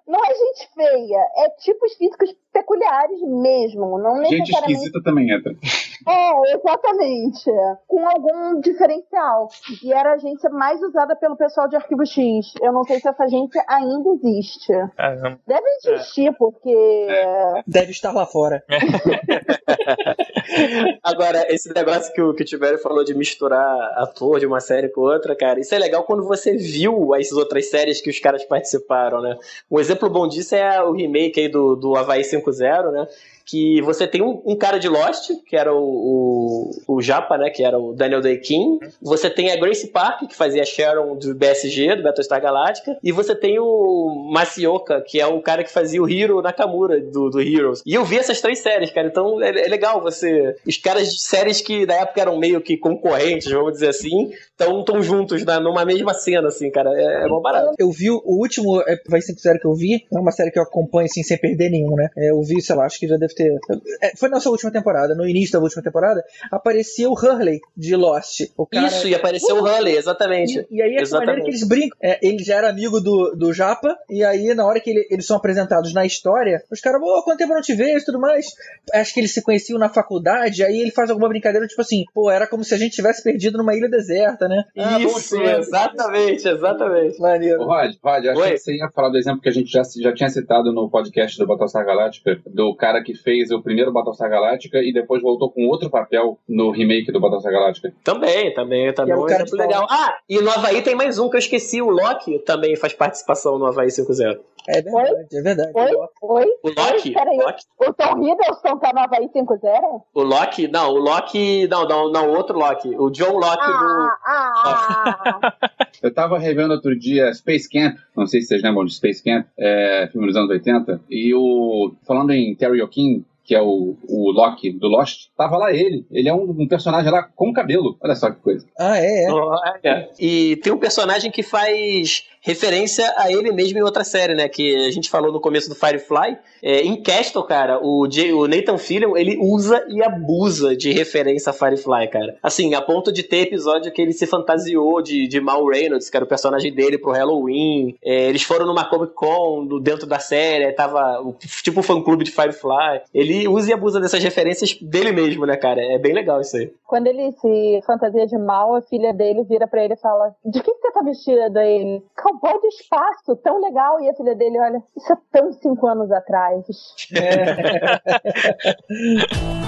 Não é gente feia, é tipos físicos peculiares mesmo, não Gente necessariamente. esquisita também entra. É, exatamente. Com algum diferencial. E era a agência mais usada pelo pessoal de Arquivo X. Eu não sei se essa agência ainda existe. Caramba. Deve existir, porque. Deve estar lá fora. Agora, esse negócio que o, que o falou de misturar ator de uma série com outra, cara, isso é legal quando você viu as outras séries que os caras participaram, né? Um exemplo bom disso é o remake aí do, do Havaí 5.0, né? Que você tem um, um cara de Lost, que era o, o, o Japa, né? Que era o Daniel Day King. Você tem a Grace Park, que fazia Sharon do BSG, do Battlestar Galactica. E você tem o Masioka, que é o cara que fazia o Hiro Nakamura, do, do Heroes. E eu vi essas três séries, cara. Então é, é legal você... Os caras de séries que na época eram meio que concorrentes, vamos dizer assim, estão tão juntos na, numa mesma cena, assim, cara. É, é bom barato. Eu vi o último é, vai ser série que eu vi, é uma série que eu acompanho assim sem perder nenhum, né? É, eu vi, sei lá, acho que já deve ter. é, foi na sua última temporada, no início da última temporada, aparecia o Hurley de Lost. O cara, Isso, e apareceu o Hurley, exatamente. E, e aí é a Exatamente. maneira que eles brincam. É, ele já era amigo do, do Japa, e aí na hora que ele- eles são apresentados na história, os caras, ô, quanto tempo eu não te vejo e tudo mais. Acho que eles se conheciam na faculdade, aí ele faz alguma brincadeira, tipo assim, pô, era como se a gente tivesse perdido numa ilha deserta, né? Ah, Isso, exatamente, exatamente. Maneiro. Ô, Rod, Rod, achei que você ia falar do exemplo que a gente já, já tinha citado no podcast do Battlestar Galactica, do cara que fez o primeiro Battlestar Galactica e depois voltou com outro papel no remake do Battlestar Galactica. Também, também, também é é o um cara exemplo de legal. Ah, e no Havaí tem mais um que eu esqueci, o Loki também faz participação no Havaí 5.0. É verdade, é verdade. Oi? Oi? O Loki, Oi? Peraí, Loki, o Tom Hiddleston tá no Havaí 5-0? o Loki, não, o Loki, não, não, não, outro Loki, o John Loki Ah, ah, ah. Eu tava revendo outro dia Space Camp, não sei se vocês lembram de Space Camp, é, filme dos anos 80, e o. Falando em Terry O'King, que é o, o Loki do Lost, tava lá ele. Ele é um, um personagem lá com cabelo. Olha só que coisa. Ah, é, é. Olha. E tem um personagem que faz referência a ele mesmo em outra série, né? Que a gente falou no começo do Firefly. É, em Castle, cara, o, Jay- o Nathan Fillion, ele usa e abusa de referência a Firefly, cara. Assim, a ponto de ter episódio que ele se fantasiou de, de Mal Reynolds, que era o personagem dele pro Halloween. É, eles foram numa Comic Con dentro da série, tava tipo o fã-clube de Firefly. Ele usa e abusa dessas referências dele mesmo, né, cara? É bem legal isso aí. Quando ele se fantasia de mal, a filha dele vira pra ele e fala: De que, que você tá vestida? Aí ele, cowboy do espaço, tão legal. E a filha dele olha: Isso é tão cinco anos atrás.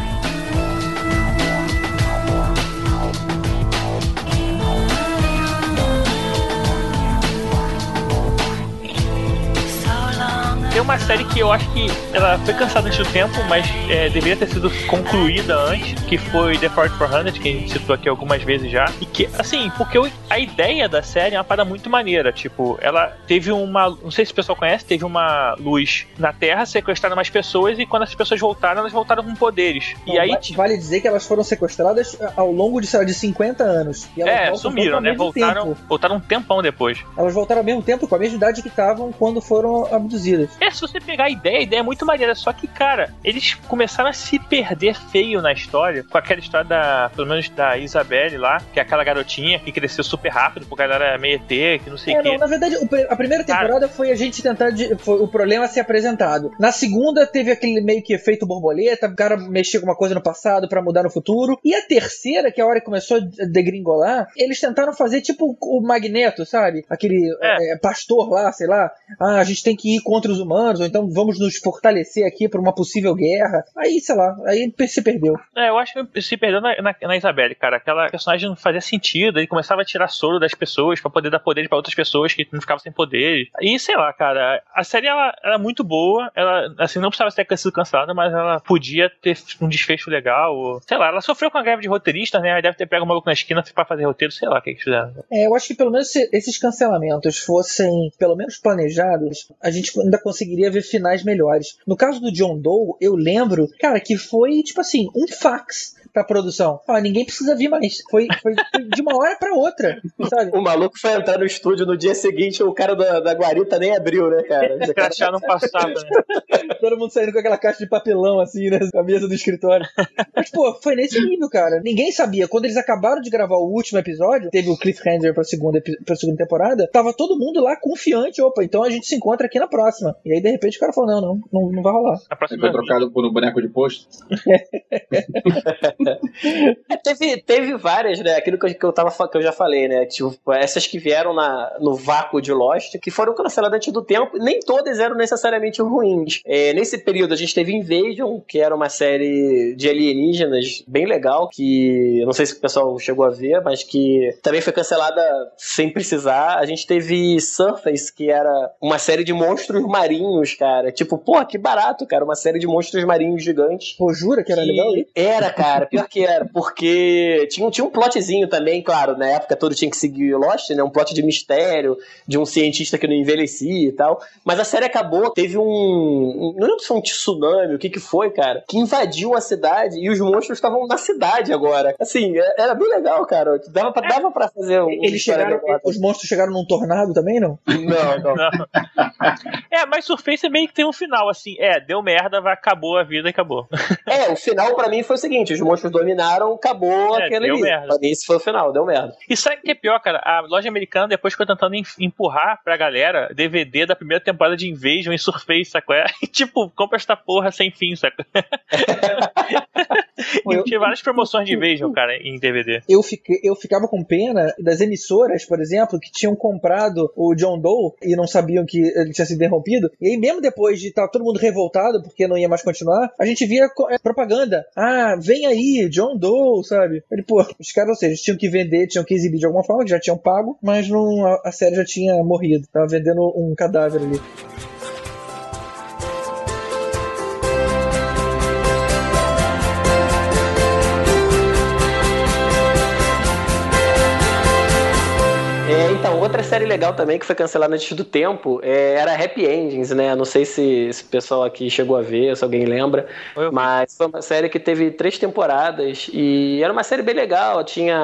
Tem uma série que eu acho que ela foi cansada antes do tempo, mas é, deveria ter sido concluída antes, que foi The Ford 400, que a gente citou aqui algumas vezes já. E que, assim, porque a ideia da série é uma parada muito maneira. Tipo, ela teve uma. Não sei se o pessoal conhece, teve uma luz na Terra, sequestraram mais pessoas, e quando essas pessoas voltaram, elas voltaram com poderes. e aí. va- vale dizer que elas foram sequestradas ao longo de, sei lá, de 50 anos. E elas É, sumiram, né? Voltaram, tempo. voltaram um tempão depois. Elas voltaram ao mesmo tempo, com a mesma idade que estavam quando foram abduzidas. É, É, se você pegar a ideia, a ideia é muito maneira. Só que, cara, eles começaram a se perder feio na história. Com aquela história da, pelo menos da Isabelle lá, que é aquela garotinha que cresceu super rápido, porque ela era meio ET, que não sei o É, quê. não, na verdade, a primeira temporada foi a gente tentar. de- foi o problema ser apresentado. Na segunda, teve aquele meio que efeito borboleta, o cara mexia com uma coisa no passado pra mudar no futuro. E a terceira, que é a hora que começou a degringolar, eles tentaram fazer tipo o Magneto, sabe? Aquele É. é, pastor lá, sei lá. Ah, a gente tem que ir contra os humanos, ou então vamos nos fortalecer aqui pra uma possível guerra. Aí, sei lá, aí se perdeu. É, eu acho que se perdeu na, na, na Isabelle, cara. Aquela personagem não fazia sentido. Ele começava a tirar soro das pessoas pra poder dar poder pra outras pessoas que não ficavam sem poder. E sei lá, cara. A série ela era muito boa. Ela, assim, não precisava ter sido cancelada, mas ela podia ter um desfecho legal. Ou, sei lá, ela sofreu com a greve de roteiristas, né? Ela deve ter pego um maluco na esquina pra fazer roteiro, sei lá o que eles fizeram. É, eu acho que pelo menos se esses cancelamentos fossem pelo menos planejados, a gente ainda conseguiria ver finais melhores. No caso do John Doe, eu lembro, cara, que foi tipo assim, um fax pra produção. Ó, ninguém precisa vir mais. Foi, foi- foi de uma hora pra outra, sabe? O maluco foi entrar no estúdio no dia seguinte, o cara da, da guarita nem abriu, né, cara? Os caras já não passavam, né? Todo mundo saindo com aquela caixa de papelão assim, né? Com a mesa do escritório. Mas, pô, foi nesse nível, cara. Ninguém sabia. Quando eles acabaram de gravar o último episódio, teve o cliffhanger pra segunda, pra segunda temporada, tava todo mundo lá confiante. Opa, então a gente se encontra aqui na próxima. E aí, de repente, o cara falou: não, não, não, não vai rolar. A próxima foi trocado por um boneco de posto. É, teve, teve várias, né? Aquilo que eu, que eu, tava, que eu já falei, né? Tipo, essas que vieram na, no vácuo de Lost, que foram canceladas antes do tempo, nem todas eram necessariamente ruins. É, nesse período a gente teve Invasion, que era uma série de alienígenas bem legal, que eu não sei se o pessoal chegou a ver, mas que também foi cancelada sem precisar. A gente teve Surface, que era uma série de monstros marinhos, cara. Tipo, porra, que barato, cara. Uma série de monstros marinhos gigantes. Pô, jura que era Que legal? Era, cara, pior que era, porque tinha, um- tinha um plotzinho também, claro, na época todo tinha que seguir Lost, né? Um plot de mistério, de um cientista que não envelhecia e tal. Mas a série acabou, teve um. um- não lembro se foi um tsunami, o que que foi, cara, que invadiu a cidade e os monstros estavam na cidade agora. Assim, é- era bem legal, cara. Dava pra, dava pra fazer um. Eles chegaram, os monstros chegaram num tornado também, não? Não, não. Não. É, mas Surface meio que tem um final, assim. É, deu merda, vai, acabou a vida e acabou. É, o final pra mim foi o seguinte: os monstros dominaram, acabou É, aquele ali. merda. Pra mim, esse foi o final, deu merda. E sabe o que é pior, cara? A loja americana depois ficou tentando em- empurrar pra galera DVD da primeira temporada de Invasion em Surface, sacou? É? E, tipo, compra esta porra sem fim, sacou? Eu- tinha várias promoções de Invasion, cara, em DVD. eu, fiquei, eu ficava com pena das emissoras, por exemplo, que tinham comprado o John Doe e não sabiam que ele tinha sido interrompido. E aí, mesmo depois de estar todo mundo revoltado porque não ia mais continuar, a gente via é, propaganda. Ah, vem aí, John Doe, sabe? Ele, pô, os caras, ou seja, eles tinham que vender, tinham que exibir de alguma forma, que já tinham pago, mas não, a, a série já tinha morrido. Tava vendendo um cadáver ali. Outra série legal também que foi cancelada antes do tempo é, era Happy Endings, né? Não sei se, se o pessoal aqui chegou a ver, se alguém lembra. Vi. Mas foi uma série que teve três temporadas e era uma série bem legal. Tinha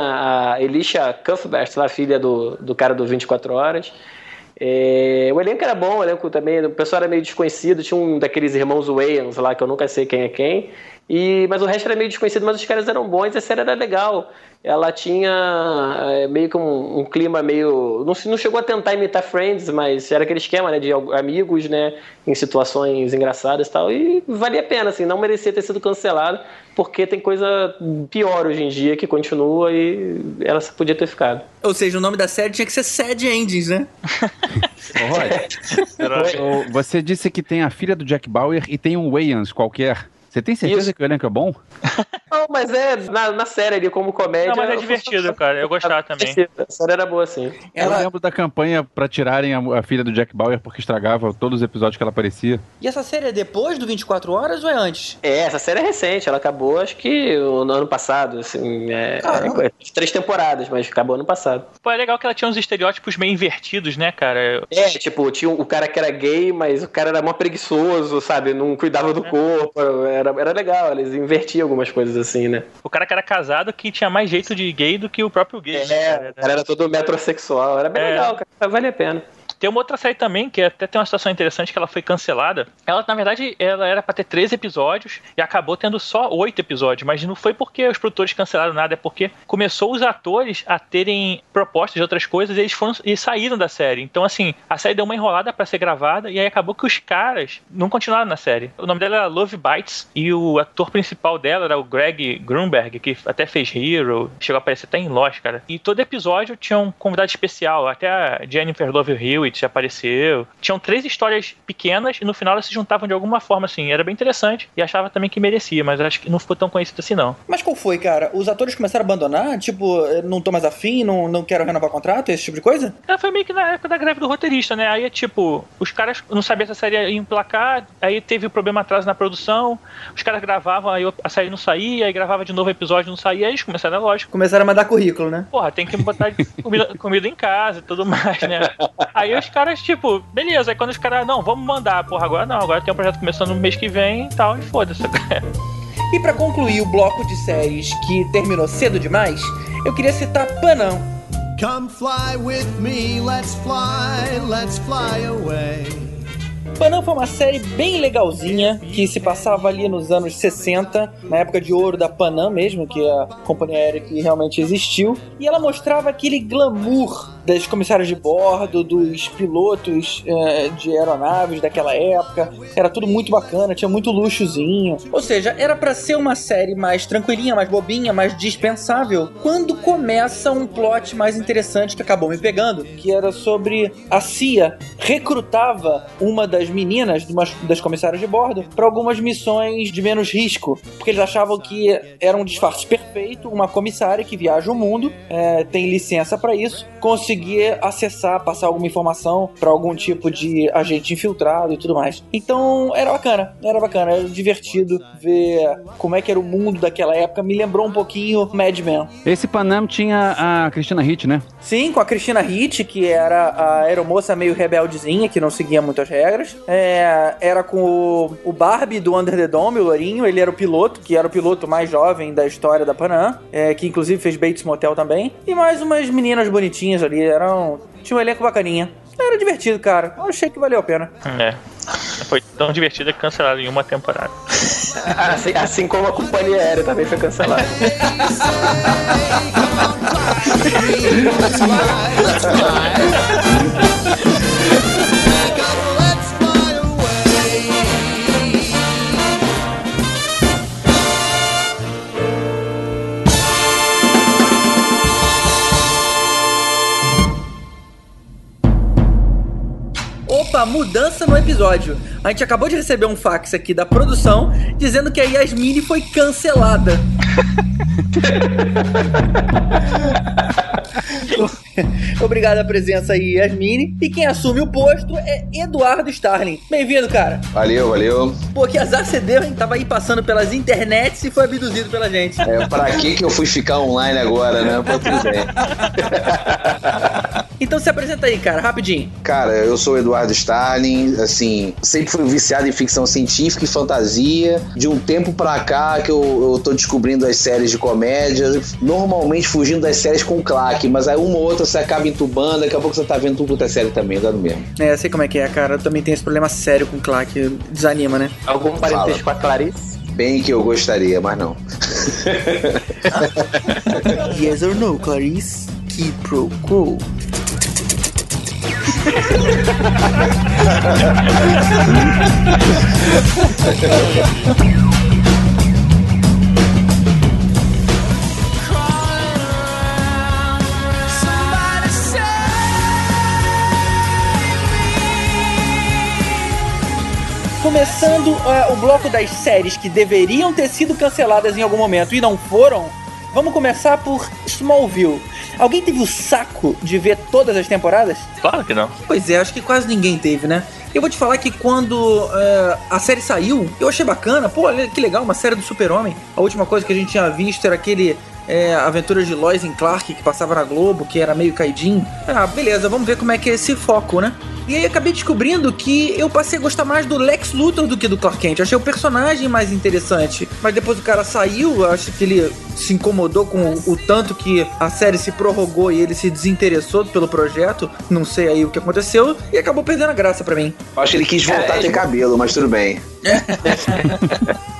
a Elisha Cuthbert, lá, filha do, do cara do 24 Horas. É, o elenco era bom, o elenco também, o pessoal era meio desconhecido, tinha um daqueles irmãos Wayans lá, que eu nunca sei quem é quem, e, mas o resto era meio desconhecido, mas os caras eram bons, a série era legal. Ela tinha é, meio que um, um clima meio. Não, se- não chegou a tentar imitar Friends, mas era aquele esquema né, de amigos, né? Em situações engraçadas e tal. E valia a pena, assim, não merecia ter sido cancelado, porque tem coisa pior hoje em dia que continua e ela podia ter ficado. Ou seja, o nome da série tinha que ser Sad Endings, né? Você disse que tem a filha do Jack Bauer e tem um Wayans qualquer. Você tem certeza Isso. que o elenco é bom? Não, mas é na, na série ali, como comédia. Não, mas é divertido, cara. Eu gostava também. A série era boa, sim. Eu Ela... lembro da campanha pra tirarem a, a filha do Jack Bauer porque estragava todos os episódios que ela aparecia. E essa série é depois do 24 Horas ou é antes? É, essa série é recente, ela acabou acho que no ano passado, assim, é, é, três temporadas, mas acabou ano passado. Pô, é legal que ela tinha uns estereótipos meio invertidos, né, cara? É, tipo, tinha o cara que era gay, mas o cara era mó preguiçoso, sabe? Não cuidava do corpo, era, era legal, eles invertiam algumas coisas assim, né? O cara que era casado que tinha mais jeito de gay do que o próprio gay. né, É, o cara era todo metrosexual, era bem É. legal, cara, vale a pena. Tem uma outra série também, que até tem uma situação interessante, que ela foi cancelada. Ela, na verdade, ela era pra ter 13 episódios e acabou tendo só 8 episódios. Mas não foi porque os produtores cancelaram nada, é porque começou os atores a terem propostas de outras coisas e eles foram e saíram da série. Então, assim, a série deu uma enrolada para ser gravada e aí acabou que os caras não continuaram na série. O nome dela era Love Bites e o ator principal dela era o Greg Grunberg, que até fez Hero, chegou a aparecer até em Lost, cara. E todo episódio tinha um convidado especial, até a Jennifer Love Hewitt apareceu. Tinham três histórias pequenas e no final elas se juntavam de alguma forma, assim. Era bem interessante e achava também que merecia, mas acho que não ficou tão conhecido assim, não. Mas qual foi, cara? Os atores começaram a abandonar? Tipo, não tô mais afim, não, não quero renovar contrato, esse tipo de coisa? É, foi meio que na época da greve do roteirista, né? Aí é tipo, os caras não sabiam se a série ia emplacar, aí teve o problema atrás na produção, os caras gravavam, aí a série não saía, aí gravava de novo o episódio, não saía, aí eles começaram, é lógico. Começaram a mandar currículo, né? Porra, tem que botar comida, comida em casa e tudo mais, né? Aí os caras, tipo, beleza, aí quando os caras, não, vamos mandar, porra, agora não, agora tem um projeto começando no mês que vem e tal, e foda-se. E pra concluir o bloco de séries que terminou cedo demais, eu queria citar Panam. Come fly with me, let's fly, let's fly away. Panam foi uma série bem legalzinha que se passava ali nos anos 60, na época de ouro da Panam mesmo, que é a companhia aérea que realmente existiu, e ela mostrava aquele glamour das comissárias de bordo, dos pilotos eh, de aeronaves daquela época. Era tudo muito bacana, tinha muito luxozinho. Ou seja, era pra ser uma série mais tranquilinha, mais bobinha, mais dispensável. Quando começa um plot mais interessante que acabou me pegando, que era sobre a CIA recrutava uma das meninas de umas- das comissárias de bordo para algumas missões de menos risco, porque eles achavam que era um disfarce perfeito, uma comissária que viaja o mundo, eh, tem licença para isso, conseguir acessar, passar alguma informação para algum tipo de agente infiltrado e tudo mais. Então era bacana, era bacana, era divertido ver como é que era o mundo daquela época. Me lembrou um pouquinho Mad Men. Esse Panam tinha a Cristina Hitt, né? Sim, com a Cristina Hitt, que era a aeromoça meio rebeldezinha, que não seguia muitas regras. É, era com o, o Barbie do Under the Dome, o Lourinho. Ele era o piloto, que era o piloto mais jovem da história da Panam, é, que inclusive fez Bates Motel também. E mais umas meninas bonitinhas ali. Eram, tinha um elenco bacaninha. Era divertido, cara. Eu achei que valeu a pena. É. Foi tão divertida que cancelaram em uma temporada. Assim, assim como a companhia aérea também foi cancelada. Opa, mudança no episódio. A gente acabou de receber um fax aqui da produção dizendo que a Yasmine foi cancelada. Obrigado a presença aí, Yasmine. E quem assume o posto é Eduardo Starling. Bem-vindo, cara. Valeu, valeu. Pô, que azar você deu, hein? Tava aí passando pelas internets e foi abduzido pela gente. É, pra que que eu fui ficar online agora, né? Pô, tudo bem. Então se apresenta aí, cara, rapidinho. Cara, eu sou o Eduardo Starling, assim, sempre fui viciado em ficção científica e fantasia. De um tempo pra cá que eu, eu tô descobrindo as séries de comédia, normalmente fugindo das séries com claque, mas aí uma ou outra você acaba entubando, daqui a pouco você tá vendo tudo quanto é série também, dá no mesmo. É, sei como é que é, cara. Eu também tenho esse problema sério com Clark. Desanima, né? Algum parentesco com a Clarice? Bem que eu gostaria, mas não. Yes or no, Clarice? Que pro quo. Começando é, o bloco das séries que deveriam ter sido canceladas em algum momento e não foram, vamos começar por Smallville. Alguém teve o saco de ver todas as temporadas? Claro que não. Pois é, acho que quase ninguém teve, né? Eu vou te falar que quando é, a série saiu, eu achei bacana. Pô, olha que legal, uma série do Super-Homem. A última coisa que a gente tinha visto era aquele é, Aventuras de Lois em Clark que passava na Globo, que era meio caidinho. Ah, beleza, vamos ver como é que é esse foco, né? E aí acabei descobrindo que eu passei a gostar mais do Lex Luthor do que do Clark Kent. Eu achei o personagem mais interessante. Mas depois o cara saiu, acho que ele se incomodou com o, o tanto que a série se prorrogou e ele se desinteressou pelo projeto. Não sei aí o que aconteceu. E acabou perdendo a graça pra mim. Eu acho que ele quis voltar É, a ter é- cabelo, mas tudo bem.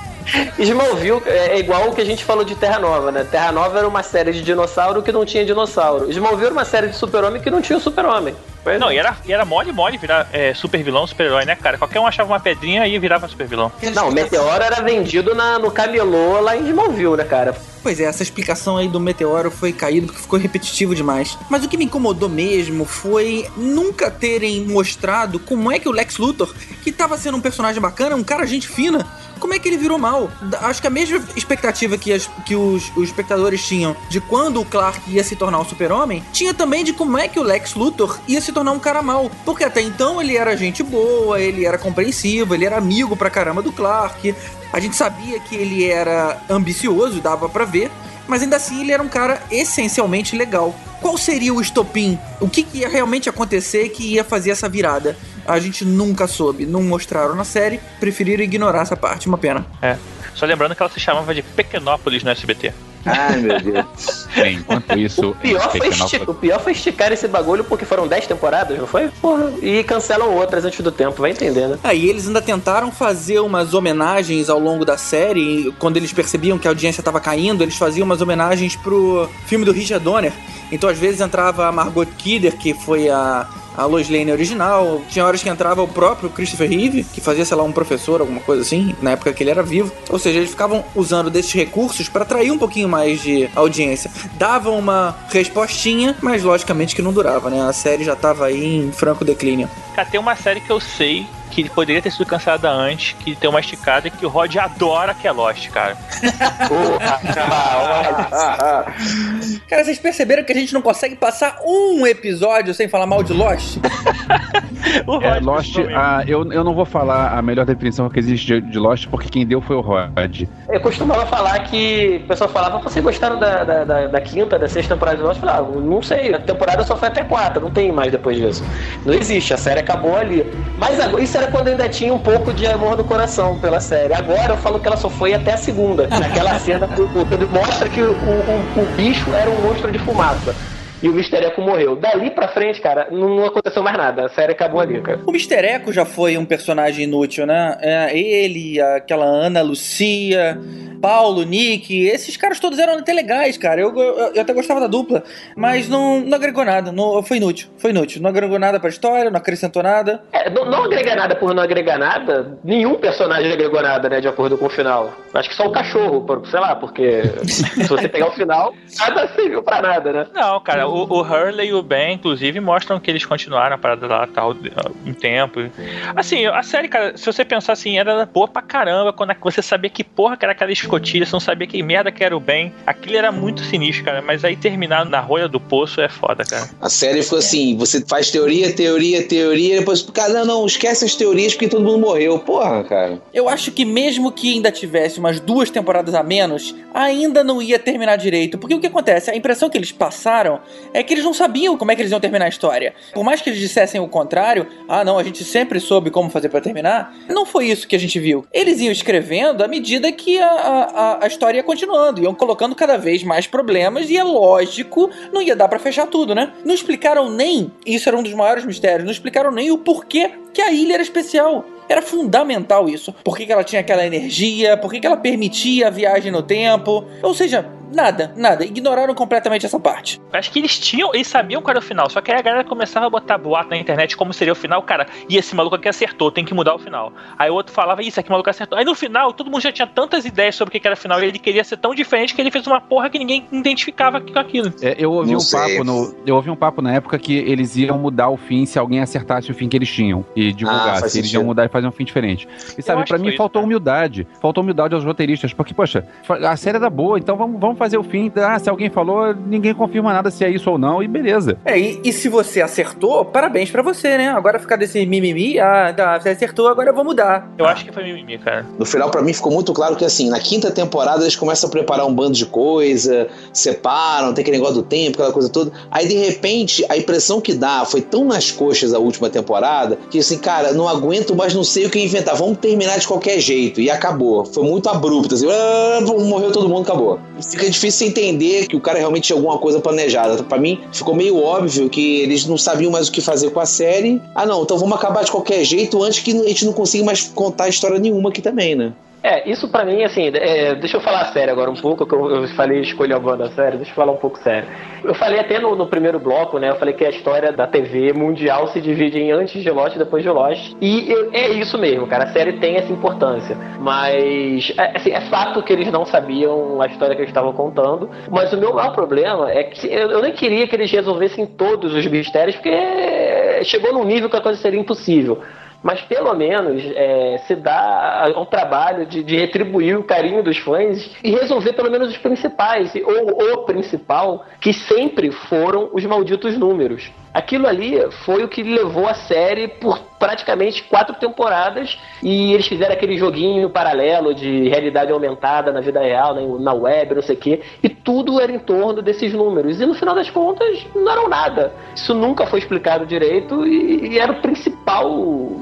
Smallville é igual o que a gente falou de Terra Nova, né? Terra Nova era uma série de dinossauro que não tinha dinossauro. Smallville era uma série de super-homem que não tinha super-homem. Não, e era, e era mole mole virar é, super vilão, super herói, né, cara? Qualquer um achava uma pedrinha e virava super vilão. Não, o Meteoro era vendido na- no camelô lá em Smallville, né, cara? Pois é, essa explicação aí do meteoro foi caído porque ficou repetitivo demais. Mas o que me incomodou mesmo foi nunca terem mostrado como é que o Lex Luthor, que tava sendo um personagem bacana, um cara gente fina, como é que ele virou mal? Acho que a mesma expectativa que, as- que os, os espectadores tinham de quando o Clark ia se tornar um super-homem, tinha também de como é que o Lex Luthor ia se tornar um cara mal. Porque até então ele era gente boa, ele era compreensivo, ele era amigo pra caramba do Clark. A gente sabia que ele era ambicioso, dava pra ver, mas ainda assim ele era um cara essencialmente legal. Qual seria o estopim? O que, que ia realmente acontecer que ia fazer essa virada? A gente nunca soube, não mostraram na série, preferiram ignorar essa parte, uma pena. É. Só lembrando que ela se chamava de Pequenópolis no SBT. Ai, meu Deus. Bem, enquanto isso, O pior, foi Pequenópolis- esti- o pior foi esticar esse bagulho porque foram 10 temporadas, não foi? Porra. E cancelam outras antes do tempo, vai entender, né? Aí eles ainda tentaram fazer umas homenagens ao longo da série. Quando eles percebiam que a audiência estava caindo, eles faziam umas homenagens pro filme do Richard Donner. Então às vezes entrava a Margot Kidder, que foi a, a Lois Lane original. Tinha horas que entrava o próprio Christopher Reeve, que fazia, sei lá, um professor, alguma coisa assim, na época que ele era vivo. Ou seja, eles ficavam usando desses recursos para atrair um pouquinho mais de audiência. Davam uma respostinha, mas logicamente que não durava, né? A série já tava aí em franco declínio. Cara, tem uma série que eu sei que poderia ter sido cancelada antes, que tem uma esticada que o Rod adora, que é Lost, cara. Cara, vocês perceberam que a gente não consegue passar um episódio sem falar mal de Lost? O É, Rod, Lost, principalmente. ah, eu, eu não vou falar a melhor definição que existe de, de Lost, porque quem deu foi o Rod. Eu costumava falar que o pessoal falava, vocês gostaram da, da, da- da quinta, da sexta temporada de Lost? Eu falava, não sei, a temporada só foi até quatro, não tem mais depois disso. Não existe, a série acabou ali. Mas agora, isso era quando ainda tinha um pouco de amor no coração pela série. Agora eu falo que ela só foi até a segunda. Naquela cena quando mostra que o, o- o bicho era um monstro de fumaça. E o Mr. Echo morreu. Dali pra frente, cara, não, aconteceu mais nada. A série acabou ali, cara. O Mr. Echo já foi um personagem inútil, né? É, ele, aquela Ana Lucia, Paulo, Nick, esses caras todos eram até legais, cara. Eu, eu, eu até gostava da dupla, mas não, não agregou nada. Não, foi inútil, foi inútil. Não agregou nada pra história, não acrescentou nada. É, não, não agrega nada por não agregar nada, nenhum personagem agregou nada, né, de acordo com o final. Acho que só o cachorro, por- sei lá, porque se você pegar o final, nada serviu pra nada, né? Não, cara, o, o Hurley e o Ben, inclusive, mostram que eles continuaram a parada lá tal, um tempo. Assim, a série, cara, se você pensar assim, era boa pra caramba quando você sabia que porra que era aquela escotilha, você não sabia que merda que era o Ben. Aquilo era muito sinistro, cara, mas aí terminar na rolha do poço é foda, cara. A série ficou assim: você faz teoria, teoria, teoria, depois, cara, não, não, esquece as teorias porque todo mundo morreu. Porra, cara. Eu acho que mesmo que ainda tivesse umas duas temporadas a menos, ainda não ia terminar direito. Porque o que acontece? A impressão que eles passaram é que eles não sabiam como é que eles iam terminar a história. Por mais que eles dissessem o contrário, ah não, a gente sempre soube como fazer pra terminar, não foi isso que a gente viu. Eles iam escrevendo à medida que a, a, a história ia continuando, iam colocando cada vez mais problemas e é lógico, não ia dar pra fechar tudo, né? Não explicaram nem, isso era um dos maiores mistérios, não explicaram nem o porquê que a ilha era especial. Era fundamental isso. Por que, que ela tinha aquela energia? Por que, que ela permitia a viagem no tempo? Ou seja, nada, nada. Ignoraram completamente essa parte. Acho que eles tinham, eles sabiam qual era o final, só que aí a galera começava a botar boato na internet como seria o final, cara, e esse maluco aqui acertou, tem que mudar o final. Aí o outro falava, isso aqui o maluco acertou. Aí no final, todo mundo já tinha tantas ideias sobre o que era o final, e ele queria ser tão diferente que ele fez uma porra que ninguém identificava com aquilo. É, eu ouvi Não um sei. papo no, eu ouvi um papo na época que eles iam mudar o fim se alguém acertasse o fim que eles tinham e divulgasse. eles sentido. iam mudar e fazer um fim diferente. E sabe, que mim faltou isso, né? humildade. Faltou humildade aos roteiristas, porque poxa, a série era boa, então vamos, vamos fazer o fim. Ah, se alguém falou, ninguém confirma nada se é isso ou não, e beleza. É, e, e se você acertou, parabéns pra você, né? Agora ficar desse mimimi, ah, tá, você acertou, agora eu vou mudar. Eu acho que foi mimimi, cara. No final, pra mim, ficou muito claro que, assim, na quinta temporada eles começam a preparar um bando de coisa, separam, tem aquele negócio do tempo, aquela coisa toda. Aí, de repente, a impressão que dá foi tão nas coxas a última temporada que, assim, cara, não aguento, mas não sei o que inventar. Vamos terminar de qualquer jeito. E acabou. Foi muito abrupto, assim, ah, morreu todo mundo, acabou. Fica difícil entender que o cara realmente tinha alguma coisa planejada. Pra mim, ficou meio óbvio que eles não sabiam mais o que fazer com a série. Ah, não, então vamos acabar de qualquer jeito antes que a gente não consiga mais contar história nenhuma aqui também, né? É, isso pra mim, assim, é, deixa eu falar sério agora um pouco, que eu, eu falei escolher a banda sério, deixa eu falar um pouco sério. Eu falei até no, no, primeiro bloco, né, eu falei que a história da TV mundial se divide em antes de Lost e depois de Lost, e eu, é isso mesmo, cara, a série tem essa importância, mas, é, assim, é fato que eles não sabiam a história que eles estavam contando, mas o meu maior problema é que eu, eu nem queria que eles resolvessem todos os mistérios, porque chegou num nível que a coisa seria impossível mas pelo menos é, se dá ao trabalho de, de, retribuir o carinho dos fãs e resolver pelo menos os principais, ou o principal, que sempre foram os malditos números. Aquilo ali foi o que levou a série por praticamente quatro temporadas e eles fizeram aquele joguinho paralelo de realidade aumentada na vida real, na web, não sei o quê, e tudo era em torno desses números. E no final das contas, não eram nada. Isso nunca foi explicado direito e, e era o principal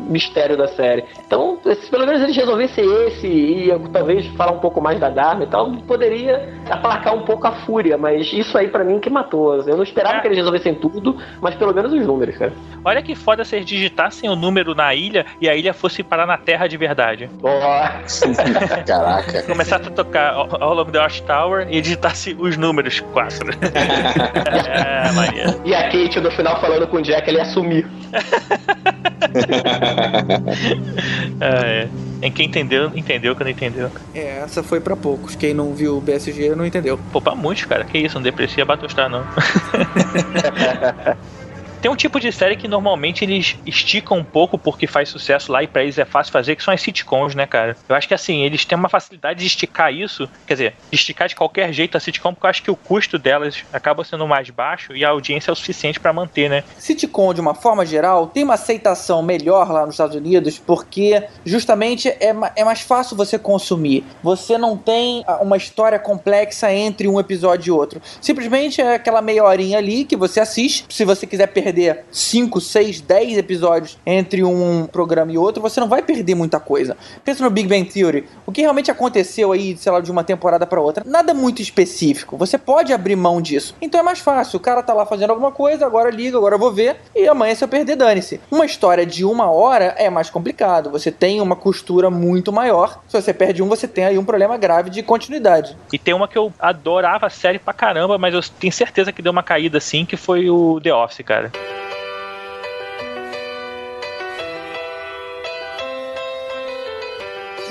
mistério da série. Então, se pelo menos eles resolvessem esse e talvez falar um pouco mais da Dharma e tal, poderia aplacar um pouco a fúria, mas isso aí para mim que matou. Eu não esperava é. que eles resolvessem tudo, mas pelo menos os números, cara. Olha que foda se eles digitassem o número na ilha e a ilha fosse parar na Terra de verdade. Oh. Caraca. Começasse a tocar All of the Watchtower e digitasse os números quatro. é, Maria. E a Kate no final falando com o Jack, ele ia sumir. é, é. Em quem entendeu, entendeu, quem não entendeu. É, essa foi pra poucos. Quem não viu o BSG não entendeu. Pô, pra muitos, cara. Que isso, não deprecia Battlestar, não. Tem um tipo de série que normalmente eles esticam um pouco porque faz sucesso lá e pra eles é fácil fazer, que são as sitcoms, né, cara? Eu acho que assim, eles têm uma facilidade de esticar isso, quer dizer, de esticar de qualquer jeito a sitcom, porque eu acho que o custo delas acaba sendo mais baixo e a audiência é o suficiente para manter, né? Sitcom, de uma forma geral, tem uma aceitação melhor lá nos Estados Unidos porque justamente é, é mais fácil você consumir. Você não tem uma história complexa entre um episódio e outro. Simplesmente é aquela meia horinha ali que você assiste. Se você quiser perder perder 5, 6, 10 episódios entre um programa e outro, você não vai perder muita coisa. Pensa no Big Bang Theory. O que realmente aconteceu aí, sei lá, de uma temporada para outra? Nada muito específico. Você pode abrir mão disso. Então é mais fácil. O cara tá lá fazendo alguma coisa, agora liga, agora eu vou ver, e amanhã se eu perder, dane-se. Uma história de uma hora é mais complicado. Você tem uma costura muito maior. Se você perde um, você tem aí um problema grave de continuidade. E tem uma que eu adorava a série pra caramba, mas eu tenho certeza que deu uma caída assim, que foi o The Office, cara.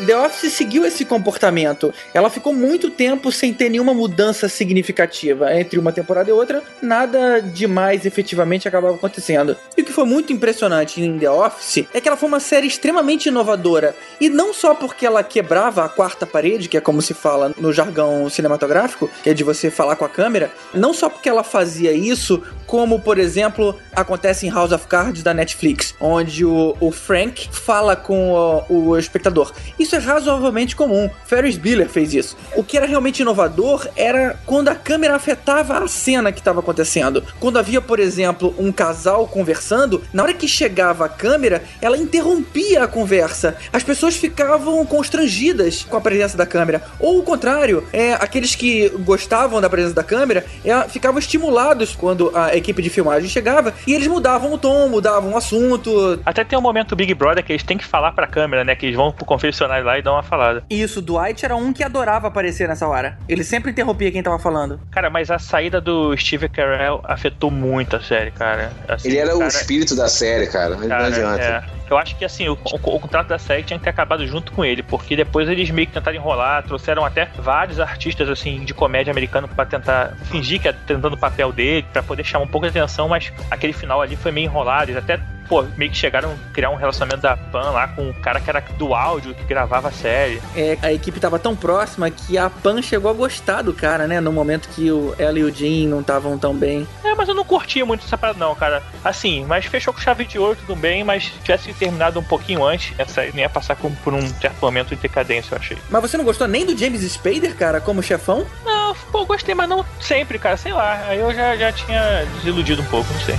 The Office seguiu esse comportamento. Ela ficou muito tempo sem ter nenhuma mudança significativa entre uma temporada e outra. Nada demais efetivamente acabava acontecendo. E o que foi muito impressionante em The Office é que ela foi uma série extremamente inovadora. E não só porque ela quebrava a quarta parede, que é como se fala no jargão cinematográfico, que é de você falar com a câmera. Não só porque ela fazia isso, como por exemplo acontece em House of Cards da Netflix, onde o, o Frank fala com o, o espectador. Isso isso é razoavelmente comum. Ferris Bueller fez isso. O que era realmente inovador era quando a câmera afetava a cena que estava acontecendo. Quando havia, por exemplo, um casal conversando, na hora que chegava a câmera, ela interrompia a conversa. As pessoas ficavam constrangidas com a presença da câmera. Ou o contrário, é, aqueles que gostavam da presença da câmera é, ficavam estimulados quando a equipe de filmagem chegava e eles mudavam o tom, mudavam o assunto. Até tem um momento Big Brother que eles têm que falar pra câmera, né? Que eles vão pro confessionário vai lá e dá uma falada. Isso, Dwight era um que adorava aparecer nessa hora. Ele sempre interrompia quem tava falando. Cara, mas a saída do Steve Carell afetou muito a série, cara. Assim, ele era cara... o espírito da série, cara. cara não adianta. É. Eu acho que assim, o, o, o, contrato da série tinha que ter acabado junto com ele, porque depois eles meio que tentaram enrolar, trouxeram até vários artistas assim de comédia americana para tentar fingir que é tentando o papel dele, para poder chamar um pouco de atenção, mas aquele final ali foi meio enrolado, eles até pô, meio que chegaram a criar um relacionamento da Pan lá com o cara que era do áudio, que gravava a série. É, a equipe tava tão próxima que a Pan chegou a gostar do cara, né? No momento que o, ela e o Jim não estavam tão bem. É, mas eu não curtia muito essa parada, não, cara. Assim, mas fechou com chave de ouro, tudo bem, mas se tivesse terminado um pouquinho antes, essa ia passar por um certo momento de decadência, eu achei. Mas você não gostou nem do James Spader, cara, como chefão? Não, pô, gostei, mas não sempre, cara, sei lá. Aí eu já, já tinha desiludido um pouco, não sei.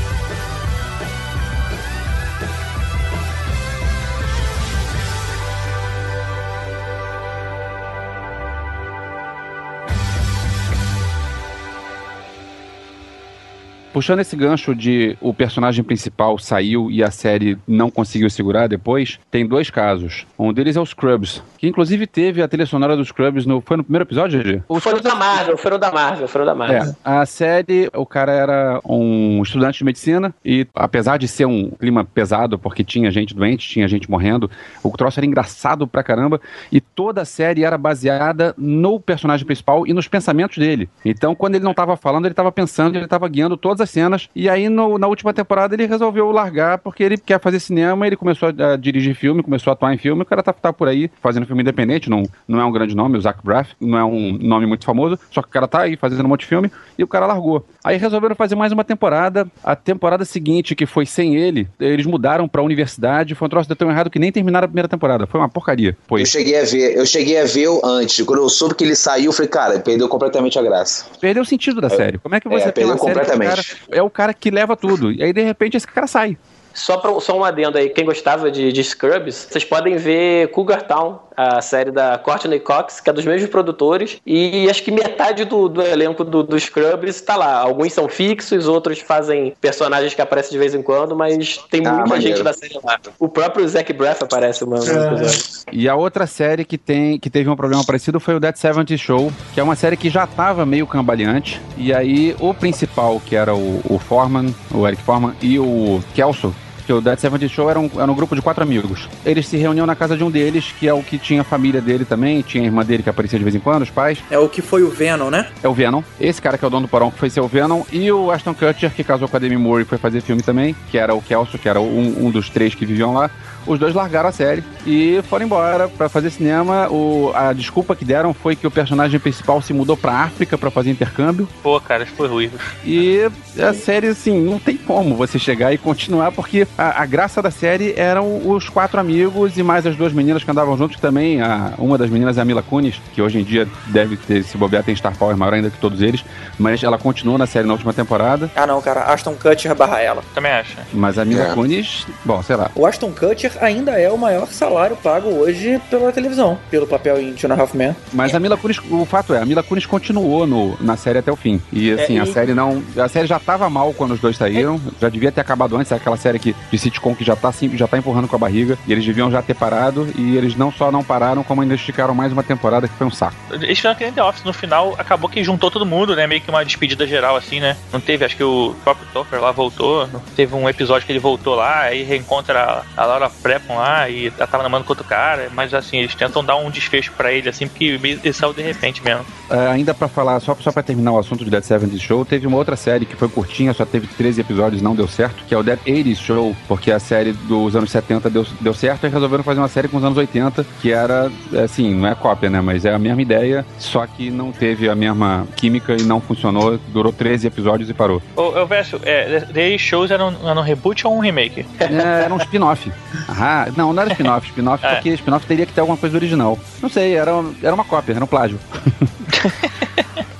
Puxando esse gancho de o personagem principal saiu e a série não conseguiu segurar depois, tem dois casos. Um deles é o Scrubs, que inclusive teve a trilha sonora dos Scrubs no. Foi no primeiro episódio, GG? O Foram da Marvel, foram da Marvel, foram da Marvel. É, a série, o cara era um estudante de medicina e, apesar de ser um clima pesado, porque tinha gente doente, tinha gente morrendo, o troço era engraçado pra caramba e toda a série era baseada no personagem principal e nos pensamentos dele. Então, quando ele não tava falando, ele tava pensando, ele tava guiando todas as cenas e aí no- na última temporada ele resolveu largar porque ele quer fazer cinema, ele começou a, a dirigir filme, começou a atuar em filme, o cara tá, tá por aí fazendo filme independente, não, não é um grande nome, o Zach Braff, não é um nome muito famoso, só que o cara tá aí fazendo um monte de filme e o cara largou. Aí resolveram fazer mais uma temporada. A temporada seguinte, que foi sem ele, eles mudaram pra universidade. Foi um troço de tão errado que nem terminaram a primeira temporada. Foi uma porcaria. Foi. Eu cheguei a ver, eu cheguei a ver antes. Quando eu soube que ele saiu, eu falei, cara, perdeu completamente a graça. Perdeu o sentido da série. Como é que você É, perdeu o cara completamente. É o cara que leva tudo. E aí, de repente, esse cara sai. Só, pra, só um adendo aí, quem gostava de, de Scrubs, vocês podem ver Cougar Town, a série da Courtney Cox, que é dos mesmos produtores, e acho que metade do, do elenco do, do Scrubs tá lá. Alguns são fixos, outros fazem personagens que aparecem de vez em quando, mas tem Ah, muita maneiro. gente da série lá. O próprio Zac Braff aparece no no episódio. E a outra série que, tem, que teve um problema parecido foi o Dead 70 Show, que é uma série que já tava meio cambaleante. E aí, o principal, que era o, o Foreman, o Eric Foreman, e o Kelso, que o Dead 70 Show era um, era um grupo de quatro amigos. Eles se reuniam na casa de um deles, que é o que tinha a família dele também, tinha a irmã dele que aparecia de vez em quando, os pais. É o que foi o Venom, né? É o Venom. Esse cara que é o dono do porão que foi ser o Venom. E o Ashton Kutcher, que casou com a Demi Moore e foi fazer filme também, que era o Kelso, que era um, um dos três que viviam lá. Os dois largaram a série e foram embora pra fazer cinema. O, a desculpa que deram foi que o personagem principal se mudou pra África pra fazer intercâmbio. Pô, cara, isso foi ruim. E a série, assim, não tem como você chegar e continuar, porque a, a graça da série eram os quatro amigos e mais as duas meninas que andavam juntos, que também, a, uma das meninas é a Mila Kunis, que hoje em dia deve ter, se bobear, tem Star Power maior ainda que todos eles, mas ela continuou na série na última temporada. Ah não, cara, Ashton Kutcher barra ela. Também acho. Mas a Mila É. Kunis, bom, sei lá. O Ashton Kutcher ainda é o maior salário pago hoje pela televisão, pelo papel em Two and a Half Men. Mas a Mila Kunis, o fato é, a Mila Kunis continuou no, na série até o fim. E assim, É, a e- série não. A série já tava mal quando os dois saíram. Já devia ter acabado antes, é aquela série que, de sitcom que já tá, assim, já tá empurrando com a barriga. E eles deviam já ter parado. E eles não só não pararam, como ainda esticaram mais uma temporada que foi um saco. Eles fizeram que nem The Office. No final, acabou que juntou todo mundo, né? Meio que uma despedida geral, assim, né? Não teve, acho que o próprio Topper lá voltou. Teve um episódio que ele voltou lá, aí reencontra a, a Laura Prepon lá e ela tava namorando com outro cara. Mas, assim, eles tentam dar um desfecho pra ele, assim, porque ele saiu de repente mesmo. É, ainda pra falar, só, só pra terminar o assunto de Dead 70 Show, teve uma outra série que foi curtinha, só teve 13 episódios não deu certo, que é o Dead 80 Show, porque a série dos anos 70 deu, deu certo e resolveram fazer uma série com os anos 80, que era, assim, não é cópia, né, mas é a mesma ideia, só que não teve a mesma química e não funcionou, durou 13 episódios e parou. Ô, Verso, é, The Shows era um, era um reboot ou um remake? É, era um spin-off. Ah, não, não era spin-off, spin-off É. porque spin-off teria que ter alguma coisa original. Não sei, era, era uma cópia, era um plágio.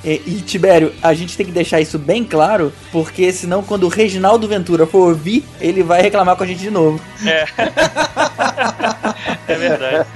E, e, Tibério, a gente tem que deixar isso bem claro, porque senão quando o Reginaldo Ventura for ouvir, ele vai reclamar com a gente de novo. É. é verdade.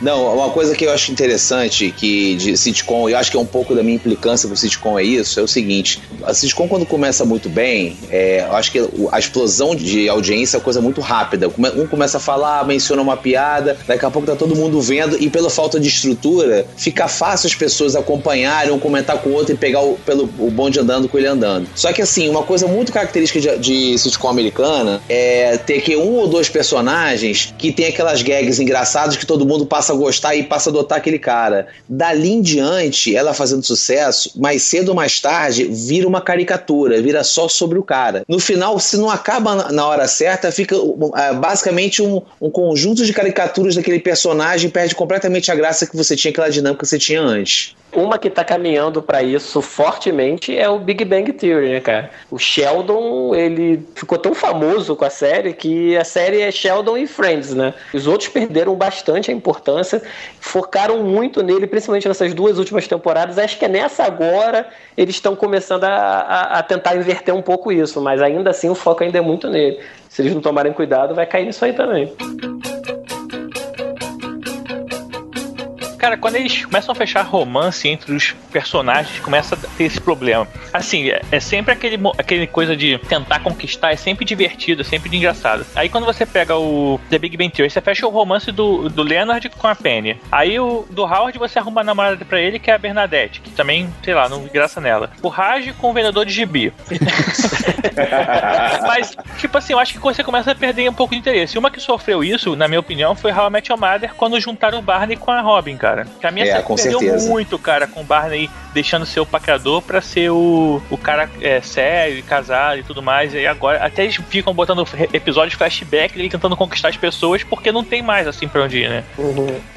Não, uma coisa que eu acho interessante que de sitcom, e eu acho que é um pouco da minha implicância com sitcom é isso, é o seguinte, a sitcom quando começa muito bem, é, eu acho que a explosão de audiência é uma coisa muito rápida. Um começa a falar, menciona uma piada, daqui a pouco tá todo mundo vendo, e pela falta de estrutura, fica fácil as pessoas acompanharem, um comentar com o outro e pegar o, pelo, o bonde andando com ele andando. Só que assim, uma coisa muito característica de, de sitcom americana é ter que um ou dois personagens que tem aquelas gags engraçadas que todo mundo passa a gostar e passa a adotar aquele cara. Dali em diante, ela fazendo sucesso, mais cedo ou mais tarde, vira uma caricatura, vira só sobre o cara. No final, se não acaba na- hora certa, fica uh, basicamente um, um conjunto de caricaturas daquele personagem, perde completamente a graça que você tinha, aquela dinâmica que você tinha antes. Uma que tá caminhando pra isso fortemente é o Big Bang Theory, né, cara? O Sheldon, ele ficou tão famoso com a série que a série é Sheldon e Friends, né? Os outros perderam bastante a importância, focaram muito nele, principalmente nessas duas últimas temporadas. Acho que é nessa agora eles estão começando a, a- a tentar inverter um pouco isso, mas ainda assim o foco ainda é muito nele. Se eles não tomarem cuidado, vai cair nisso aí também. Cara, quando eles começam a fechar romance entre os personagens, começa a ter esse problema. Assim, é, é sempre aquele, aquele coisa de tentar conquistar, é sempre divertido, é sempre engraçado. Aí quando você pega o The Big Bang Theory, você fecha o romance do, do Leonard com a Penny. Aí o do Howard você arruma a namorada pra ele, que é a Bernadette, que também, sei lá, não graça nela. O Raj com o vendedor de gibi. Mas, tipo assim, eu acho que você começa a perder um pouco de interesse. Uma que sofreu isso, na minha opinião, foi How I Met Your Mother quando juntaram o Barney com a Robin, cara. Que a minha É, série com perdeu certeza. muito, cara, com o Barney deixando ser o paquerador pra ser o, o cara é, sério e casado e tudo mais. E agora, até eles ficam botando episódios flashback dele tentando conquistar as pessoas porque não tem mais assim pra onde ir, né?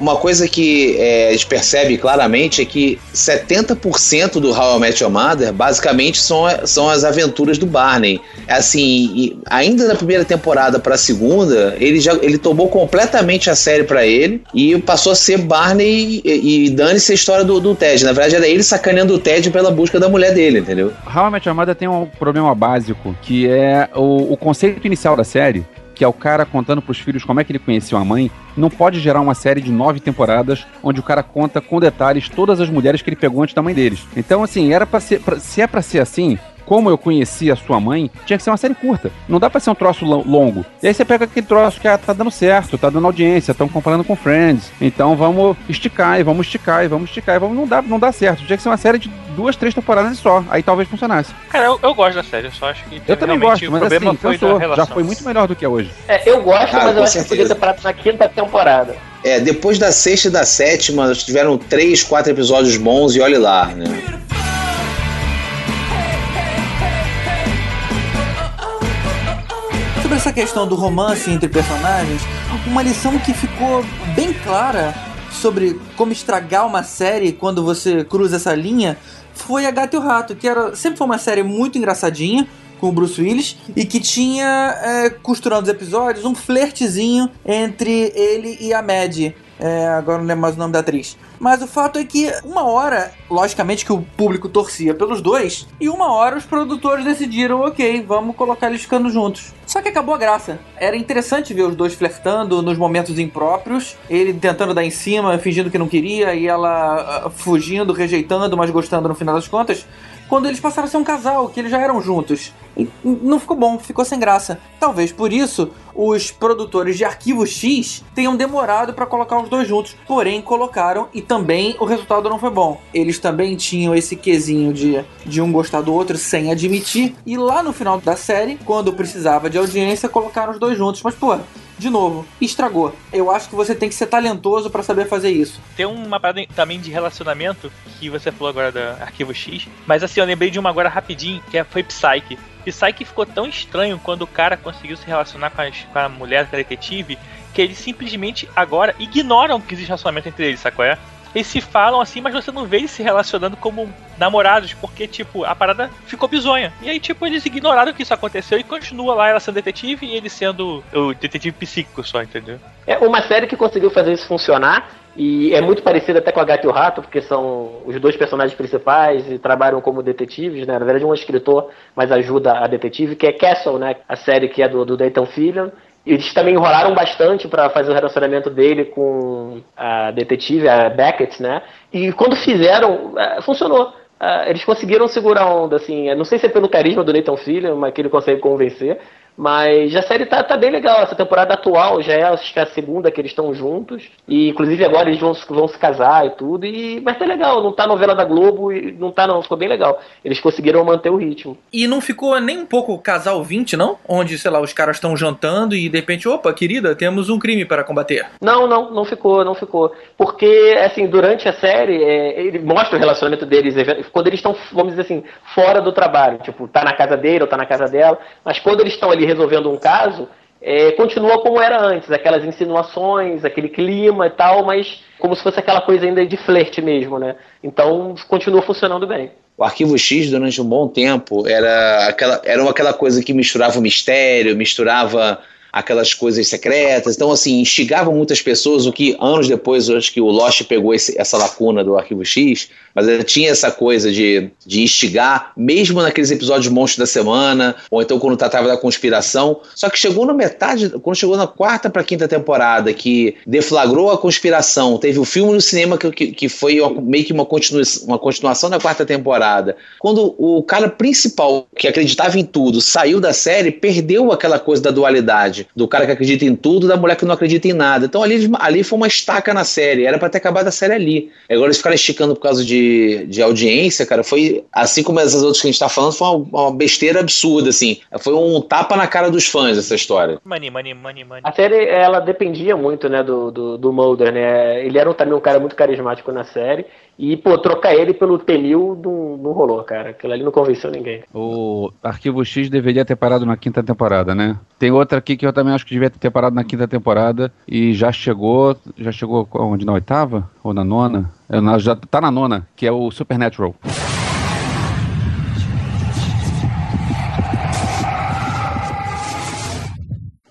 Uma coisa que é, a gente percebe claramente é que 70% do How I Met Your Mother basicamente são, são as aventuras do Barney. Assim, e ainda na primeira temporada para a segunda, ele já ele tomou completamente a série para ele e passou a ser Barney e, e dane-se a história do, do Ted. Na verdade, era ele sacaneando o Ted pela busca da mulher dele, entendeu? How I Met tem um problema básico, que é o, o conceito inicial da série, que é o cara contando pros filhos como é que ele conheceu a mãe, não pode gerar uma série de nove temporadas onde o cara conta com detalhes todas as mulheres que ele pegou antes da mãe deles. Então, assim, era para ser, pra- se é pra ser assim, como eu conheci a sua mãe, tinha que ser uma série curta. Não dá pra ser um troço lo- longo. E aí você pega aquele troço que ah, tá dando certo, tá dando audiência, estão comparando com Friends. Então vamos esticar e vamos esticar e vamos esticar e vamos. Não dá, não dá certo. Tinha que ser uma série de duas, três temporadas e só. Aí talvez funcionasse. Cara, eu, eu gosto da série, eu só acho que Eu também gosto, o mas problema assim, foi da cansou. Já foi muito melhor do que é hoje. É, eu gosto, Cara, mas eu acho que podia certeza. ter parado na quinta temporada. É, depois da sexta e da sétima, tiveram três, quatro episódios bons e olhe lá, né? Essa questão do romance entre personagens, uma lição que ficou bem clara sobre como estragar uma série quando você cruza essa linha foi A Gata e o Rato, que era, sempre foi uma série muito engraçadinha com o Bruce Willis e que tinha, é, costurando os episódios, um flertezinho entre ele e a Maddie. É, agora não lembro mais o nome da atriz. Mas o fato é que uma hora, logicamente que o público torcia pelos dois, e uma hora os produtores decidiram, ok, vamos colocar eles ficando juntos. Só que acabou a graça. Era interessante ver os dois flertando nos momentos impróprios, ele tentando dar em cima, fingindo que não queria, e ela ah, fugindo, rejeitando, mas gostando no final das contas. Quando eles passaram a ser um casal, que eles já eram juntos. E não ficou bom, ficou sem graça. Talvez por isso os produtores de Arquivo X tenham demorado para colocar os dois juntos, porém colocaram e também o resultado não foi bom. Eles também tinham esse quesinho de, de um gostar do outro sem admitir, e lá no final da série, quando precisava de audiência, colocaram os dois juntos. Mas, pô, de novo, estragou. Eu acho que você tem que ser talentoso para saber fazer isso. Tem uma parada também de relacionamento que você falou agora da Arquivo X, mas assim, eu lembrei de uma agora rapidinho, que é- foi Psyche. Psyche ficou tão estranho quando o cara conseguiu se relacionar com, as- com a mulher com a detetive, que eles simplesmente agora ignoram que existe relacionamento entre eles, qual é? Eles se falam assim, mas você não vê eles se relacionando como namorados, porque, tipo, a parada ficou bizonha. E aí, tipo, eles ignoraram que isso aconteceu e continua lá ela sendo detetive e ele sendo o detetive psíquico só, entendeu? É uma série que conseguiu fazer isso funcionar e é muito parecida até com a Gata e o Rato, porque são os dois personagens principais e trabalham como detetives, né? Na verdade, um é escritor, mas ajuda a detetive, que é Castle, né? A série que é do, do Dayton Fillion. Eles também enrolaram bastante para fazer o relacionamento dele com a detetive, a Beckett, né? E quando fizeram, eh, funcionou. Ah, eles conseguiram segurar a onda, assim. Eu Não sei se é pelo carisma do Nathan Fillion, mas que ele consegue convencer. Mas a série tá, tá bem legal. Essa temporada atual já é acho que é a segunda que eles estão juntos. E inclusive agora eles vão, vão se casar e tudo. E, mas tá legal, não tá novela da Globo e não tá não, ficou bem legal. Eles conseguiram manter o ritmo. E não ficou nem um pouco casal 20, não? Onde, sei lá, os caras estão jantando e de repente, opa, querida, temos um crime para combater. Não, não, não ficou, não ficou. Porque, assim, durante a série, é, ele mostra o relacionamento deles quando eles estão, vamos dizer assim, fora do trabalho. Tipo, tá na casa dele ou tá na casa dela. Mas quando eles estão ali resolvendo um caso, é, continua como era antes, aquelas insinuações, aquele clima e tal, mas como se fosse aquela coisa ainda de flerte mesmo, né? Então continua funcionando bem. O Arquivo X, durante um bom tempo, era aquela, era aquela coisa que misturava o mistério, misturava aquelas coisas secretas. Então, assim, instigava muitas pessoas, o que anos depois, acho que o Lost pegou esse, essa lacuna do Arquivo X, mas ele tinha essa coisa de, de instigar, mesmo naqueles episódios monstros da semana, ou então quando tratava da conspiração. Só que chegou na metade, quando chegou na quarta para quinta temporada, que deflagrou a conspiração, teve o filme no cinema que, que, que foi meio que uma, continu, uma continuação da quarta temporada. Quando o cara principal, que acreditava em tudo, saiu da série, perdeu aquela coisa da dualidade do cara que acredita em tudo da mulher que não acredita em nada. Então ali, ali foi uma estaca na série, era para ter acabado a série ali. Agora eles ficaram esticando por causa de, de audiência, cara, foi assim como essas outras que a gente tá falando, foi uma, uma besteira absurda, assim. Foi um tapa na cara dos fãs essa história. Money, money, money, money. A série, ela dependia muito, né, do, do, do Mulder, né? Ele era também um cara muito carismático na série. E, pô, trocar ele pelo T-1000 não, não rolou, cara. Aquilo ali não convenceu ninguém. O Arquivo X deveria ter parado na quinta temporada, né? Tem outra aqui que eu também acho que devia ter parado na quinta temporada e já chegou. Já chegou onde? Na oitava? Ou na nona? Já tá na nona, que é o Supernatural.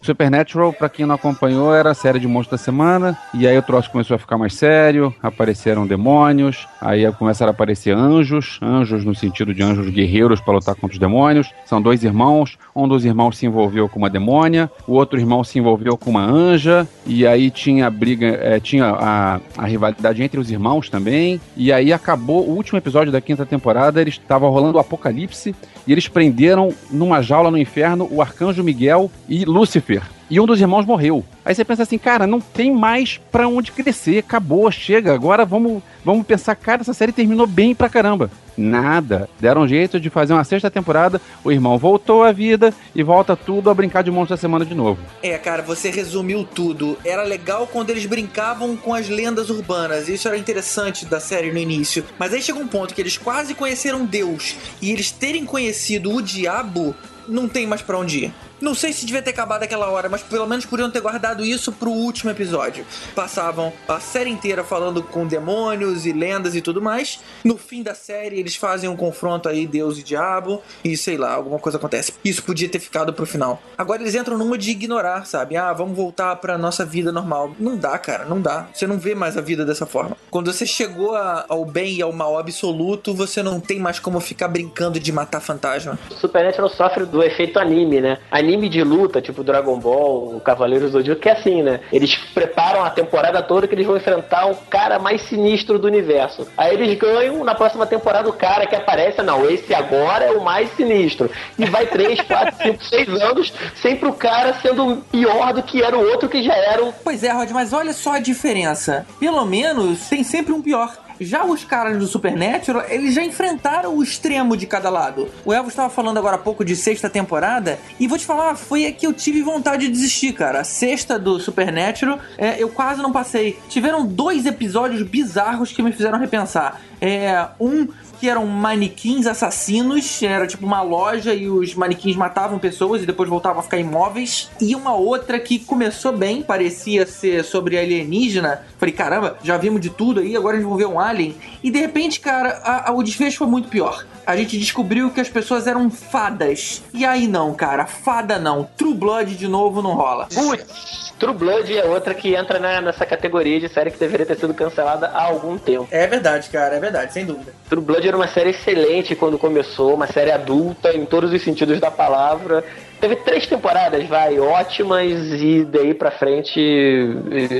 Supernatural, para quem não acompanhou, era a série de monstros da semana. E aí o troço começou a ficar mais sério, apareceram demônios, aí começaram a aparecer anjos, anjos no sentido de anjos guerreiros para lutar contra os demônios. São dois irmãos, um dos irmãos se envolveu com uma demônia, o outro irmão se envolveu com uma anja, e aí tinha a briga, é, tinha a, a rivalidade entre os irmãos também. E aí acabou o último episódio da quinta temporada, eles estavam rolando o apocalipse e eles prenderam numa jaula no inferno o arcanjo Miguel e Lúcifer e um dos irmãos morreu. Aí você pensa assim, cara, não tem mais pra onde crescer, acabou, chega, agora vamos, vamos pensar, cara, essa série terminou bem pra caramba. Nada. Deram um jeito de fazer uma sexta temporada, o irmão voltou à vida e volta tudo a brincar de monstro da semana de novo. É, cara, você resumiu tudo. Era legal quando eles brincavam com as lendas urbanas, isso era interessante da série no início. Mas aí chega um ponto que eles quase conheceram Deus e eles terem conhecido o diabo não tem mais para onde ir. Não sei se devia ter acabado aquela hora, mas pelo menos podiam ter guardado isso pro último episódio. Passavam a série inteira falando com demônios e lendas e tudo mais. No fim da série, eles fazem um confronto aí, Deus e Diabo, e sei lá, alguma coisa acontece. Isso podia ter ficado pro final. Agora eles entram numa de ignorar, sabe? Ah, vamos voltar pra nossa vida normal. Não dá, cara, não dá. Você não vê mais a vida dessa forma. Quando você chegou a, ao bem e ao mal absoluto, você não tem mais como ficar brincando de matar fantasma. Supernatural sofre do efeito anime, né? Anime de luta, tipo Dragon Ball, o Cavaleiros do Zodíaco, que é assim, né? Eles preparam a temporada toda que eles vão enfrentar o cara mais sinistro do universo. Aí eles ganham, na próxima temporada, o cara que aparece, não, esse agora é o mais sinistro. E vai 3, 4, 5, 6 anos, sempre o cara sendo pior do que era o outro que já era o. Pois é, Rod, mas olha só a diferença. Pelo menos tem sempre um pior. Já os caras do Supernatural, eles já enfrentaram o extremo de cada lado. O Elvo estava falando agora há pouco de sexta temporada, e vou te falar, foi a que eu tive vontade de desistir, cara. A sexta do Supernatural, é, eu quase não passei. Tiveram dois episódios bizarros que me fizeram repensar. É, um que eram manequins assassinos, era tipo uma loja e os manequins matavam pessoas e depois voltavam a ficar imóveis. E uma outra que começou bem, parecia ser sobre alienígena. Falei, caramba, já vimos de tudo aí, agora a gente vai ver um alien. E de repente, cara, a, a, o desfecho foi muito pior. A gente descobriu que as pessoas eram fadas. E aí não, cara, fada não. True Blood de novo não rola. Putz! True Blood é outra que entra na, nessa categoria de série que deveria ter sido cancelada há algum tempo. É verdade, cara, é verdade, sem dúvida. True Blood era uma série excelente quando começou, uma série adulta em todos os sentidos da palavra. Teve três temporadas, vai, ótimas, e daí pra frente,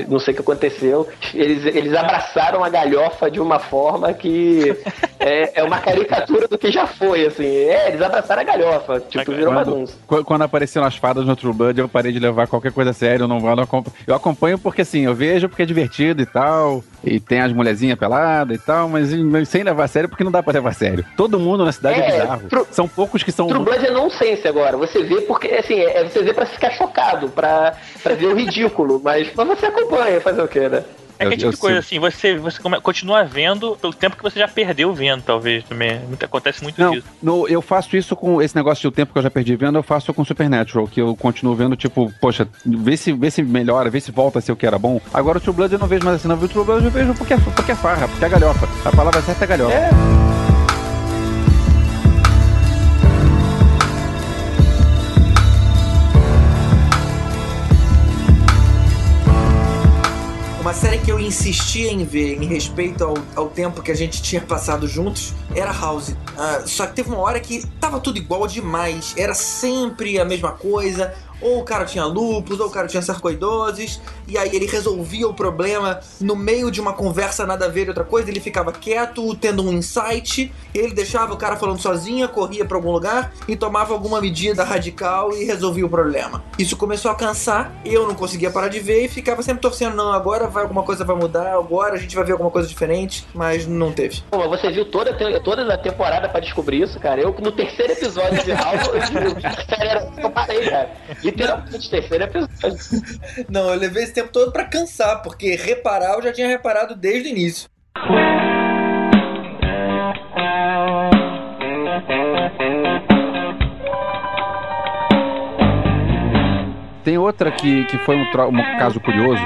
não sei o que aconteceu. Eles, eles abraçaram a galhofa de uma forma que É, é uma caricatura do que já foi, assim. É, eles abraçaram a galhofa. Tipo, virou Quando, bagunça. qu- quando apareceram as fadas no True Blood, eu parei de levar qualquer coisa a sério. Eu não vou, eu não acompanho. Eu acompanho porque assim, eu vejo porque é divertido e tal. E tem as mulherzinhas peladas e tal, mas, sem levar a sério porque não dá pra levar a sério. Todo mundo na cidade é, É, bizarro. True- São poucos que são. True Blood é nonsense agora. Você vê porque, assim, é, você vê pra ficar chocado, pra, pra ver o ridículo. Mas, mas você acompanha, fazer o quê, né? É aquele tipo de coisa assim, você, você continua vendo pelo tempo que você já perdeu vendo, talvez, também. Muito- Acontece muito Não, disso. no- eu faço isso com esse negócio de o tempo que eu já perdi vendo, eu faço com Supernatural, que eu continuo vendo, tipo, poxa, vê se, vê se melhora, vê se volta a ser o que era bom. Agora o True Blood eu não vejo mais assim, não. O True Blood eu vejo porque é, porque é farra, porque é galhofa. A palavra certa é galhofa. É. série que eu insistia em ver em respeito ao, ao tempo que a gente tinha passado juntos era House. Ah, só que teve uma hora que tava tudo igual demais. Era sempre a mesma coisa. Ou o cara tinha lupus, ou o cara tinha sarcoidoses, e aí ele resolvia o problema no meio de uma conversa nada a ver outra coisa, ele ficava quieto, tendo um insight, ele deixava o cara falando sozinho, corria pra algum lugar e tomava alguma medida radical e resolvia o problema. Isso começou a cansar, eu não conseguia parar de ver e ficava sempre torcendo, não, agora vai alguma coisa vai mudar, agora a gente vai ver alguma coisa diferente, mas não teve. Pô, você viu toda, toda a temporada pra descobrir isso, cara? Eu, no terceiro episódio de House, eu, era- eu parei, cara. Literalmente, terceiro episódio. Não, eu levei esse tempo todo pra cansar, porque reparar eu já tinha reparado desde o início. Tem outra que, que foi um, um caso curioso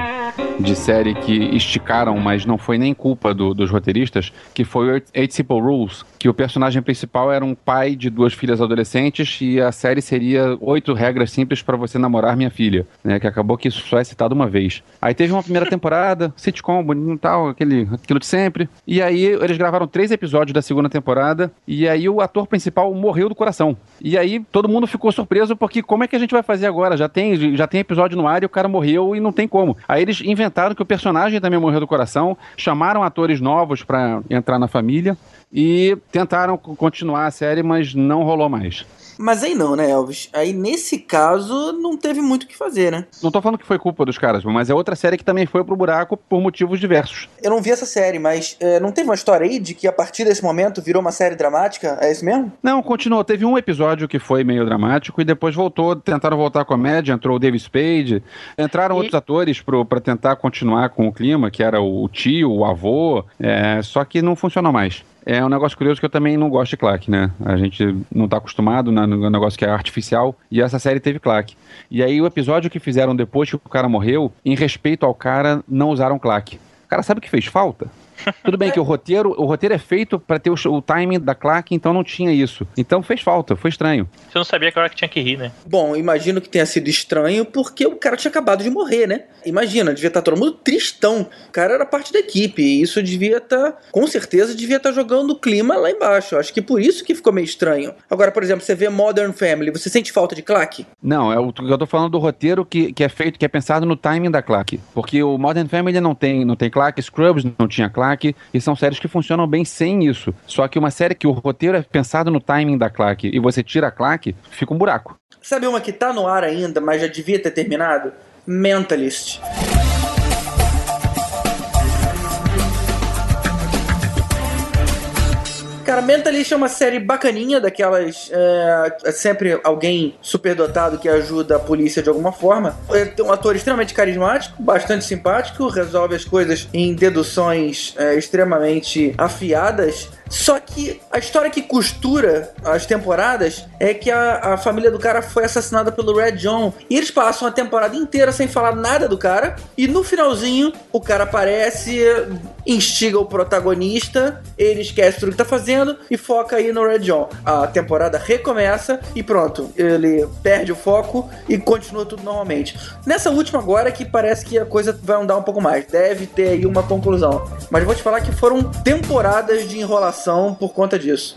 de série que esticaram, mas não foi nem culpa do- dos roteiristas, que foi o Eight- Simple Rules, que o personagem principal era um pai de duas filhas adolescentes e a série seria oito regras simples para você namorar minha filha, né? Que acabou que isso só é citado uma vez. Aí teve uma primeira temporada, sitcom, bonito e tal, aquele, aquilo de sempre. E aí eles gravaram três episódios da segunda temporada e aí o ator principal morreu do coração. E aí todo mundo ficou surpreso porque como é que a gente vai fazer agora? Já tem, já tem episódio no ar e o cara morreu e não tem como. Aí eles inventaram que o personagem também morreu do coração, chamaram atores novos pra entrar na família e tentaram continuar a série, mas não rolou mais. Mas aí não, né, Elvis? Aí nesse caso não teve muito o que fazer, né? Não tô falando que foi culpa dos caras, mas é outra série que também foi pro buraco por motivos diversos. Eu não vi essa série, mas é, não teve uma história aí de que a partir desse momento virou uma série dramática? É isso mesmo? Não, continuou. Teve um episódio que foi meio dramático e depois voltou, tentaram voltar à comédia, entrou o David Spade, entraram E- outros atores pro, pra tentar continuar com o clima, que era o tio, o avô, é, só que não funcionou mais. É um negócio curioso que eu também não gosto de claque, né? A gente não tá acostumado né, no negócio que é artificial, e essa série teve claque. E aí o episódio que fizeram depois que o cara morreu, em respeito ao cara, não usaram claque. O cara sabe que fez falta? Tudo bem que o roteiro, o roteiro é feito pra ter o, o timing da claque, então não tinha isso. Então fez falta, foi estranho. Você não sabia que era hora que tinha que rir, né? Bom, imagino que tenha sido estranho porque o cara tinha acabado de morrer, né? Imagina, devia estar todo mundo tristão. O cara era parte da equipe e isso devia estar, com certeza, devia estar jogando o clima lá embaixo. Acho que por isso que ficou meio estranho. Agora, por exemplo, você vê Modern Family, você sente falta de claque? Não, é o eu tô falando do roteiro que, que é feito, que é pensado no timing da claque. Porque o Modern Family não tem, não tem claque, Scrubs não tinha claque, e são séries que funcionam bem sem isso. Só que uma série que o roteiro é pensado no timing da claque e você tira a claque, fica um buraco. Sabe uma que tá no ar ainda, mas já devia ter terminado? Mentalist. Cara, Mentalist é uma série bacaninha, daquelas. É, é sempre alguém superdotado que ajuda a polícia de alguma forma. É, um ator extremamente carismático, bastante simpático, resolve as coisas em deduções é, extremamente afiadas. Só que a história que costura as temporadas é que a, a família do cara foi assassinada pelo Red John. E eles passam a temporada inteira sem falar nada do cara. E no finalzinho, o cara aparece, instiga o protagonista, ele esquece tudo que tá fazendo e foca aí no Red John. A temporada recomeça e pronto, ele perde o foco e continua tudo normalmente. Nessa última agora que parece que a coisa vai andar um pouco mais, deve ter aí uma conclusão. Mas vou te falar que foram temporadas de enrolação por conta disso.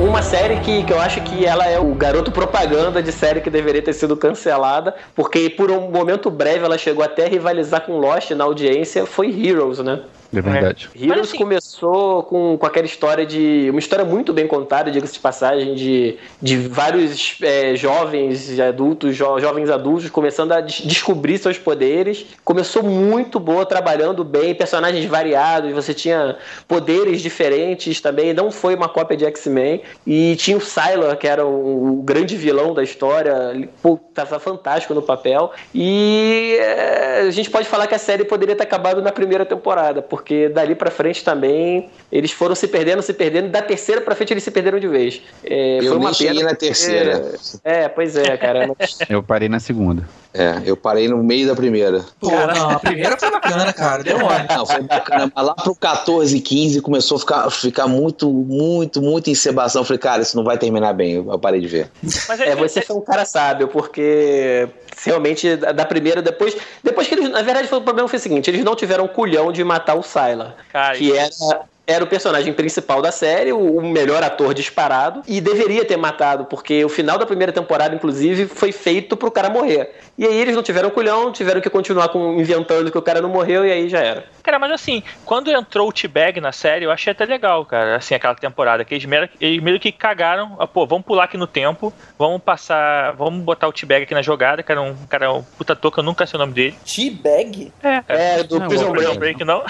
Uma série que, que eu acho que ela é o garoto propaganda de série que deveria ter sido cancelada, porque por um momento breve ela chegou até a rivalizar com Lost na audiência, foi Heroes, né? É verdade. Heroes Mas, assim- começou com, com aquela história de. Uma história muito bem contada, diga-se de passagem, de, de vários é, jovens adultos, jo- jovens adultos, começando a des- descobrir seus poderes. Começou muito boa, trabalhando bem, personagens variados, você tinha poderes diferentes também. Não foi uma cópia de X-Men. E tinha o Sylar, que era o, o grande vilão da história. Ele, Pô, tava fantástico no papel. E é, a gente pode falar que a série poderia ter acabado na primeira temporada, porque dali pra frente também eles foram se perdendo, se perdendo, da terceira pra frente eles se perderam de vez. É, Eu foi uma nem cheguei pena, na porque- terceira. É, pois é, cara. Eu parei na segunda. É, eu parei no meio da primeira. Pô, não, a primeira foi bacana, cara. Deu mole. Não, foi bacana, mas lá pro 14, 15 começou a ficar, ficar muito, muito, muito encebação. Eu falei, cara, isso não vai terminar bem. Eu parei de ver. Mas É, você foi um cara sábio, porque realmente da da primeira, depois. Depois que eles. Na verdade, foi, o problema foi o seguinte: eles não tiveram culhão de matar o Cara, que era, era o personagem principal da série, o, melhor ator disparado, e deveria ter matado, porque o final da primeira temporada, inclusive, foi feito pro cara morrer. E aí eles não tiveram culhão, tiveram que continuar com, inventando que o cara não morreu, e aí já era. Cara, mas assim, quando entrou o T-Bag na série, eu achei até legal, cara, assim, aquela temporada, que eles meio, eles meio que cagaram, ah, pô, vamos pular aqui no tempo, vamos passar, vamos botar o T-Bag aqui na jogada, que era um cara, um puta toca, eu nunca sei o nome dele. T-Bag? É, É, do Não, Prison o Break. Break não.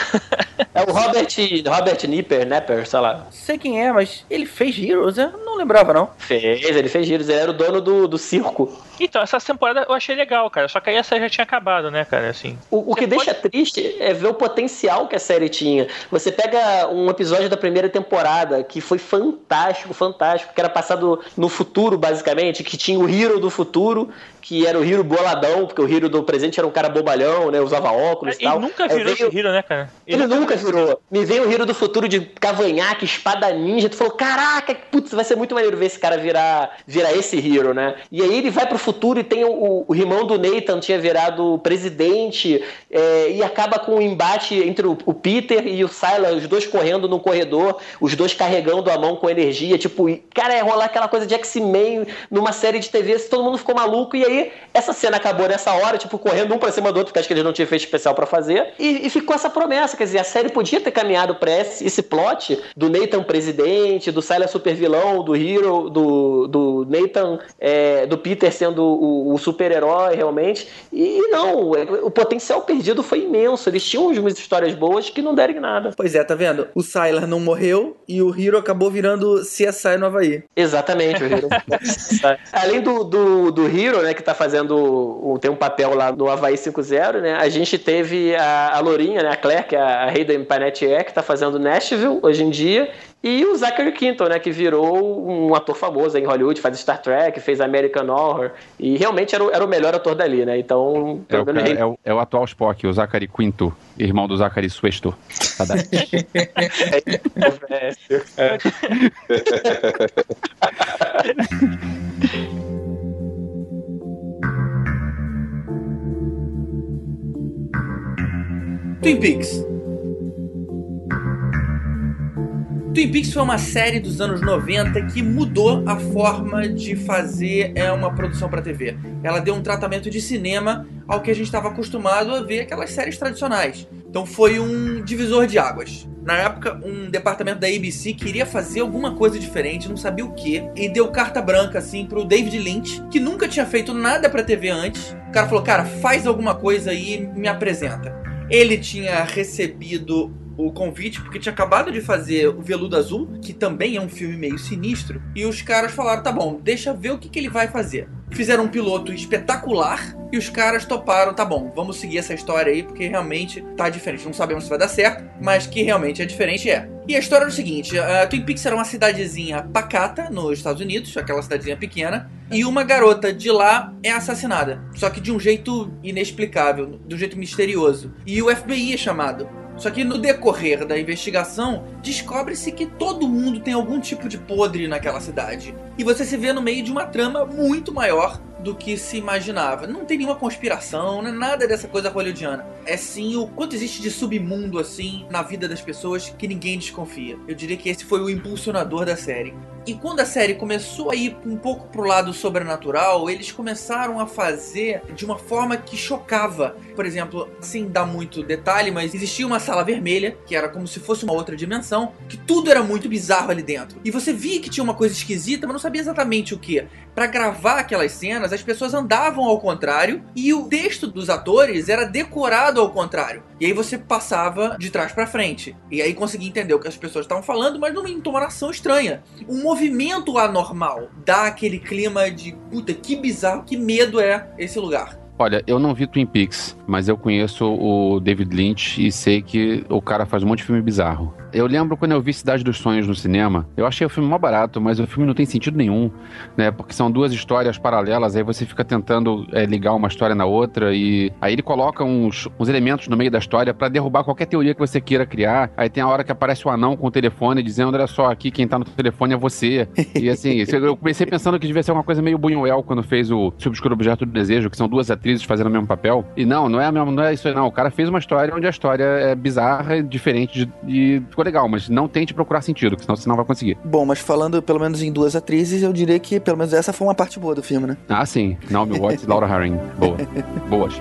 É o Robert, Robert Nipper, Nepper, sei lá. Sei quem é, mas ele fez Heroes? Eu não lembrava, não. Fez, ele fez giros, ele era o dono do, do circo. Então, essa temporada eu achei legal, cara, só que aí essa já tinha acabado, né, cara, assim. O, o que Você deixa triste é ver o potencial que a série tinha. Você pega um episódio da primeira temporada que foi fantástico, fantástico, que era passado no futuro, basicamente, que tinha o Hero do futuro, que era o Hero boladão, porque o Hero do presente era um cara bobalhão, né? Usava óculos e Ele tal. nunca Aí virou veio- esse Hero, né, cara? Ele nunca virou. Me veio o Hero do futuro de cavanhaque, espada ninja. Tu falou, caraca, putz, vai ser muito maneiro ver esse cara virar, virar esse Hero, né? E aí ele vai pro futuro e tem o, o irmão do Nathan, tinha virado presidente, é, e acaba com um embate entre o, o Peter e o Sylar, os dois correndo no corredor, os dois carregando a mão com energia. Tipo, cara, é rolar aquela coisa de X-Men numa série de TV, todo mundo ficou maluco. E aí, essa cena acabou nessa hora, tipo, correndo um pra cima do outro, porque acho que eles não tinham feito especial pra fazer. E, e ficou essa promessa, quer dizer, a série podia ter caminhado pra esse, esse plot do Nathan presidente, do Sylar super vilão, do Hero, do, do Nathan, é, do Peter sendo o, o super-herói realmente. E não, é, o potencial perdido foi imenso. Eles tinham umas histórias boas que não deram em nada. Pois é, tá vendo? O Sylar não morreu e o Hero acabou virando CSI no Havaí. Exatamente, o Hero. Além do, do, do Hero, né, que tá fazendo. o- tem um papel lá no Havaí 5.0, né? A gente teve a, a Lourinha, né? A Claire, que é a Hayden Panettiere, que tá fazendo Nashville hoje em dia. E o Zachary Quinto, né? Que virou um ator famoso em Hollywood, faz Star Trek, fez American Horror. E realmente era o, era o melhor ator dali, né? Então, É o, pelo menos cara- é o- é o atual Spock, o Zachary Quinto, irmão do Zachary Suesto. É, Twin Peaks. Twin Peaks foi uma série dos anos 90 que mudou a forma de fazer é, uma produção para TV. Ela deu um tratamento de cinema ao que a gente estava acostumado a ver aquelas séries tradicionais. Então foi um divisor de águas. Na época, um departamento da ABC queria fazer alguma coisa diferente, não sabia o que, e deu carta branca assim pro David Lynch, que nunca tinha feito nada para TV antes. O cara falou: "Cara, faz alguma coisa aí me apresenta". Ele tinha recebido o convite porque tinha acabado de fazer o Veludo Azul, que também é um filme meio sinistro, e os caras falaram: tá bom, deixa ver o que, que ele vai fazer. Fizeram um piloto espetacular e os caras toparam: tá bom, vamos seguir essa história aí porque realmente tá diferente. Não sabemos se vai dar certo, mas que realmente é diferente é. E a história é o seguinte: a Twin Peaks era uma cidadezinha pacata nos Estados Unidos, aquela cidadezinha pequena, e uma garota de lá é assassinada. Só que de um jeito inexplicável, de um jeito misterioso. E o FBI é chamado. Só que no decorrer da investigação, descobre-se que todo mundo tem algum tipo de podre naquela cidade. E você se vê no meio de uma trama muito maior do que se imaginava. Não tem nenhuma conspiração, não é nada dessa coisa hollywoodiana. É sim o quanto existe de submundo assim na vida das pessoas que ninguém desconfia. Eu diria que esse foi o impulsionador da série. E quando a série começou a ir um pouco pro lado sobrenatural, eles começaram a fazer de uma forma que chocava. Por exemplo, sem dar muito detalhe, mas existia uma sala vermelha, que era como se fosse uma outra dimensão, que tudo era muito bizarro ali dentro. E você via que tinha uma coisa esquisita, mas não sabia exatamente o que. Para gravar aquelas cenas, as pessoas andavam ao contrário e o texto dos atores era decorado ao contrário. E aí você passava de trás para frente. E aí conseguia entender o que as pessoas estavam falando, mas numa entonação estranha. Um movimento anormal dá aquele clima de puta, que bizarro, que medo é esse lugar. Olha, eu não vi Twin Peaks, mas eu conheço o David Lynch e sei que o cara faz um monte de filme bizarro. Eu lembro quando eu vi Cidade dos Sonhos no cinema, eu achei o filme mó barato, mas o filme não tem sentido nenhum, né? Porque são duas histórias paralelas, aí você fica tentando é, ligar uma história na outra e aí ele coloca uns, uns elementos no meio da história para derrubar qualquer teoria que você queira criar. Aí tem a hora que aparece o anão com o telefone dizendo, olha só, aqui quem tá no telefone é você. E assim, eu comecei pensando que devia ser uma coisa meio Buñuel quando fez o Subscuro Objeto do Desejo, que são duas atrizes fazendo o mesmo papel. E não, não é, mesmo, não é isso aí não. O cara fez uma história onde a história é bizarra, diferente de, e ficou legal, mas não tente procurar sentido, senão você não vai conseguir. Bom, mas falando pelo menos em duas atrizes, eu diria que pelo menos essa foi uma parte boa do filme, né? Ah, sim. Naomi Watts e Laura Harring. Boa. Boas.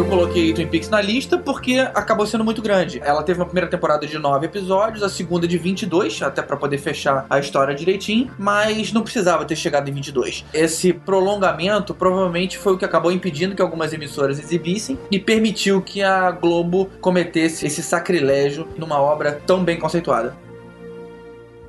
Eu coloquei Twin Peaks na lista porque acabou sendo muito grande. Ela teve uma primeira temporada de 9 episódios, a segunda de 22, até para poder fechar a história direitinho, mas não precisava ter chegado em 22. Esse prolongamento provavelmente foi o que acabou impedindo que algumas emissoras exibissem e permitiu que a Globo cometesse esse sacrilégio numa obra tão bem conceituada.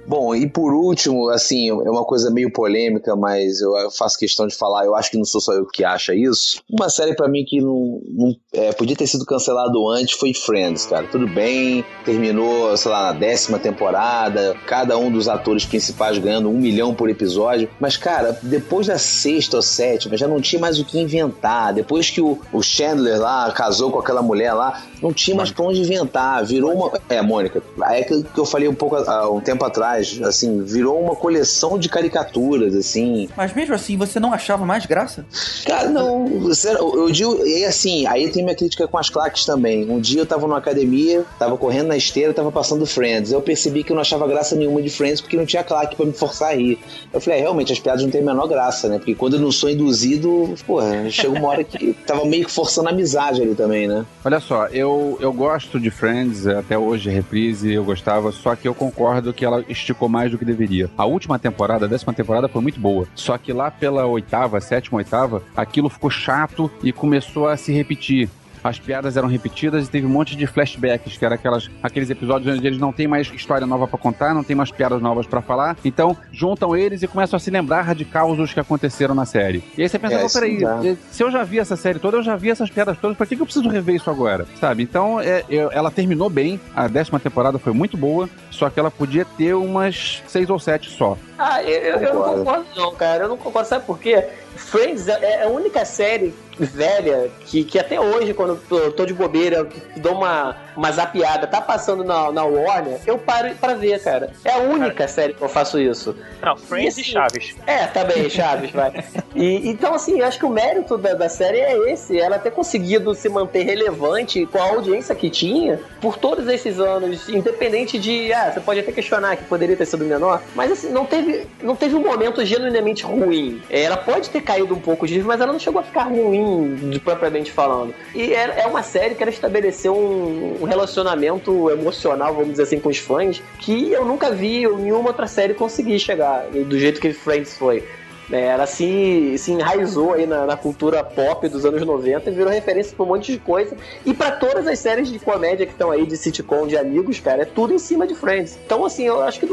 Bom, e por último, assim, é uma coisa meio polêmica, mas eu faço questão de falar, eu acho que não sou só eu que acha isso. Uma série para mim que não, não é, podia ter sido cancelado antes foi Friends, cara. Tudo bem, terminou, sei lá, na décima temporada, cada um dos atores principais ganhando um milhão por episódio. Mas, cara, depois da sexta ou sétima, já não tinha mais o que inventar. Depois que o, o Chandler lá casou com aquela mulher lá, não tinha mais pra onde inventar. Virou uma. É, Mônica, é que eu falei um pouco há um tempo atrás assim, virou uma coleção de caricaturas, assim. Mas mesmo assim, você não achava mais graça? Cara, não, sério, eu digo, e assim, aí tem minha crítica com as claques também. Um dia eu tava numa academia, tava correndo na esteira, tava passando Friends. Eu percebi que eu não achava graça nenhuma de Friends porque não tinha claque para me forçar a rir. Eu falei, é, realmente, as piadas não têm a menor graça, né? Porque quando eu não sou induzido, porra, chega uma hora que tava meio que forçando a amizade ali também, né? Olha só, eu, eu gosto de Friends, até hoje, reprise, eu gostava, só que eu concordo que ela esticou mais do que deveria. A última temporada, a décima temporada, foi muito boa. Só que lá pela oitava, sétima, oitava, aquilo ficou chato e começou a se repetir as piadas eram repetidas e teve um monte de flashbacks, que eram aquelas, aqueles episódios onde eles não têm mais história nova para contar, não tem mais piadas novas para falar. Então, juntam eles e começam a se lembrar de causos que aconteceram na série. E aí você pensa, é, peraí, se eu já vi essa série toda, eu já vi essas piadas todas, pra que, que eu preciso rever isso agora? Sabe? Então, é, ela terminou bem, a décima temporada foi muito boa, só que ela podia ter umas seis ou sete só. Ah, eu, eu não concordo não, cara. Eu não concordo. Sabe por quê? Friends é a única série velha que, que até hoje, quando eu tô de bobeira, dou uma, uma zapiada, tá passando na, na Warner, eu paro pra ver, cara. É a única cara. série que eu faço isso. Não, Friends e, assim, e Chaves. É, também, Chaves, vai. E, então, assim, eu acho que o mérito da, da série é esse, ela ter conseguido se manter relevante com a audiência que tinha por todos esses anos, independente de, ah, você pode até questionar que poderia ter sido menor, mas assim, não teve, não teve um momento genuinamente ruim. Ela pode ter caído um pouco de mas ela não chegou a ficar ruim, de, propriamente falando. E é, é uma série que ela estabeleceu um, um, relacionamento emocional, vamos dizer assim, com os fãs, que eu nunca vi nenhuma outra série conseguir chegar do jeito que Friends foi. É, ela se, se enraizou aí na, na, cultura pop dos anos 90 e virou referência pra um monte de coisa. E para todas as séries de comédia que estão aí, de sitcom, de amigos, cara, é tudo em cima de Friends. Então, assim, eu acho que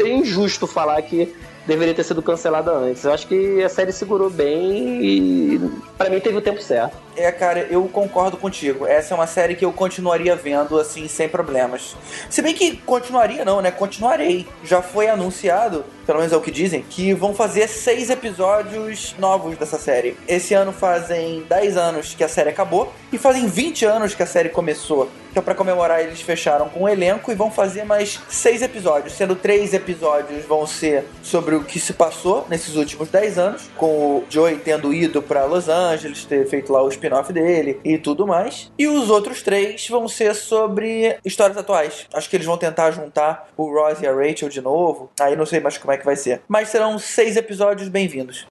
é injusto falar que deveria ter sido cancelada antes. Eu acho que a série segurou bem e Pra mim teve o tempo certo. É, cara, eu concordo contigo. Essa é uma série que eu continuaria vendo, assim, sem problemas. Se bem que continuaria não, né? Continuarei. Já foi anunciado, pelo menos é o que dizem, que vão fazer seis episódios novos dessa série. Esse ano fazem 10 anos que a série acabou e fazem 20 anos que a série começou. Então, pra comemorar, eles fecharam com o elenco e vão fazer mais seis episódios, sendo três episódios vão ser sobre o que se passou nesses últimos 10 anos, com o Joey tendo ido pra Los Angeles, ter feito lá o spin-off dele e tudo mais. E os outros três vão ser sobre histórias atuais. Acho que eles vão tentar juntar o Ross e a Rachel de novo. Aí não sei mais como é que vai ser. Mas serão seis episódios bem-vindos.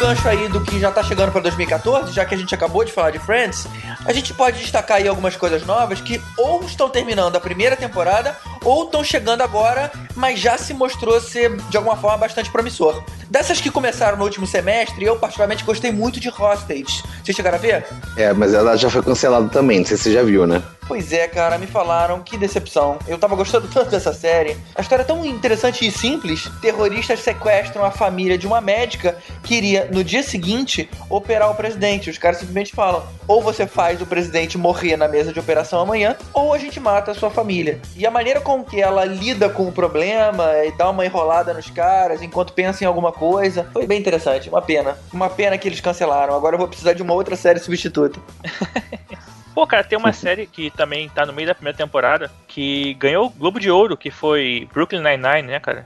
Gancho aí do que já tá chegando pra 2014, já que a gente acabou de falar de Friends, a gente pode destacar aí algumas coisas novas que ou estão terminando a primeira temporada ou estão chegando agora, mas já se mostrou ser de alguma forma bastante promissor. Dessas que começaram no último semestre, eu particularmente gostei muito de Hostage. Vocês chegaram a ver? É, mas ela já foi cancelada também, não sei se você já viu, né? Pois é, cara, me falaram, que decepção. Eu tava gostando tanto dessa série. A história é tão interessante e simples. Terroristas sequestram a família de uma médica que iria, no dia seguinte, operar o presidente. Os caras simplesmente falam: ou você faz o presidente morrer na mesa de operação amanhã, ou a gente mata a sua família. E a maneira com que ela lida com o problema e dá uma enrolada nos caras enquanto pensa em alguma coisa, foi bem interessante. Uma pena. Uma pena que eles cancelaram. Agora eu vou precisar de uma outra série substituta. Pô, cara, tem uma série que também tá no meio da primeira temporada que ganhou o Globo de Ouro, que foi Brooklyn Nine-Nine, né, cara?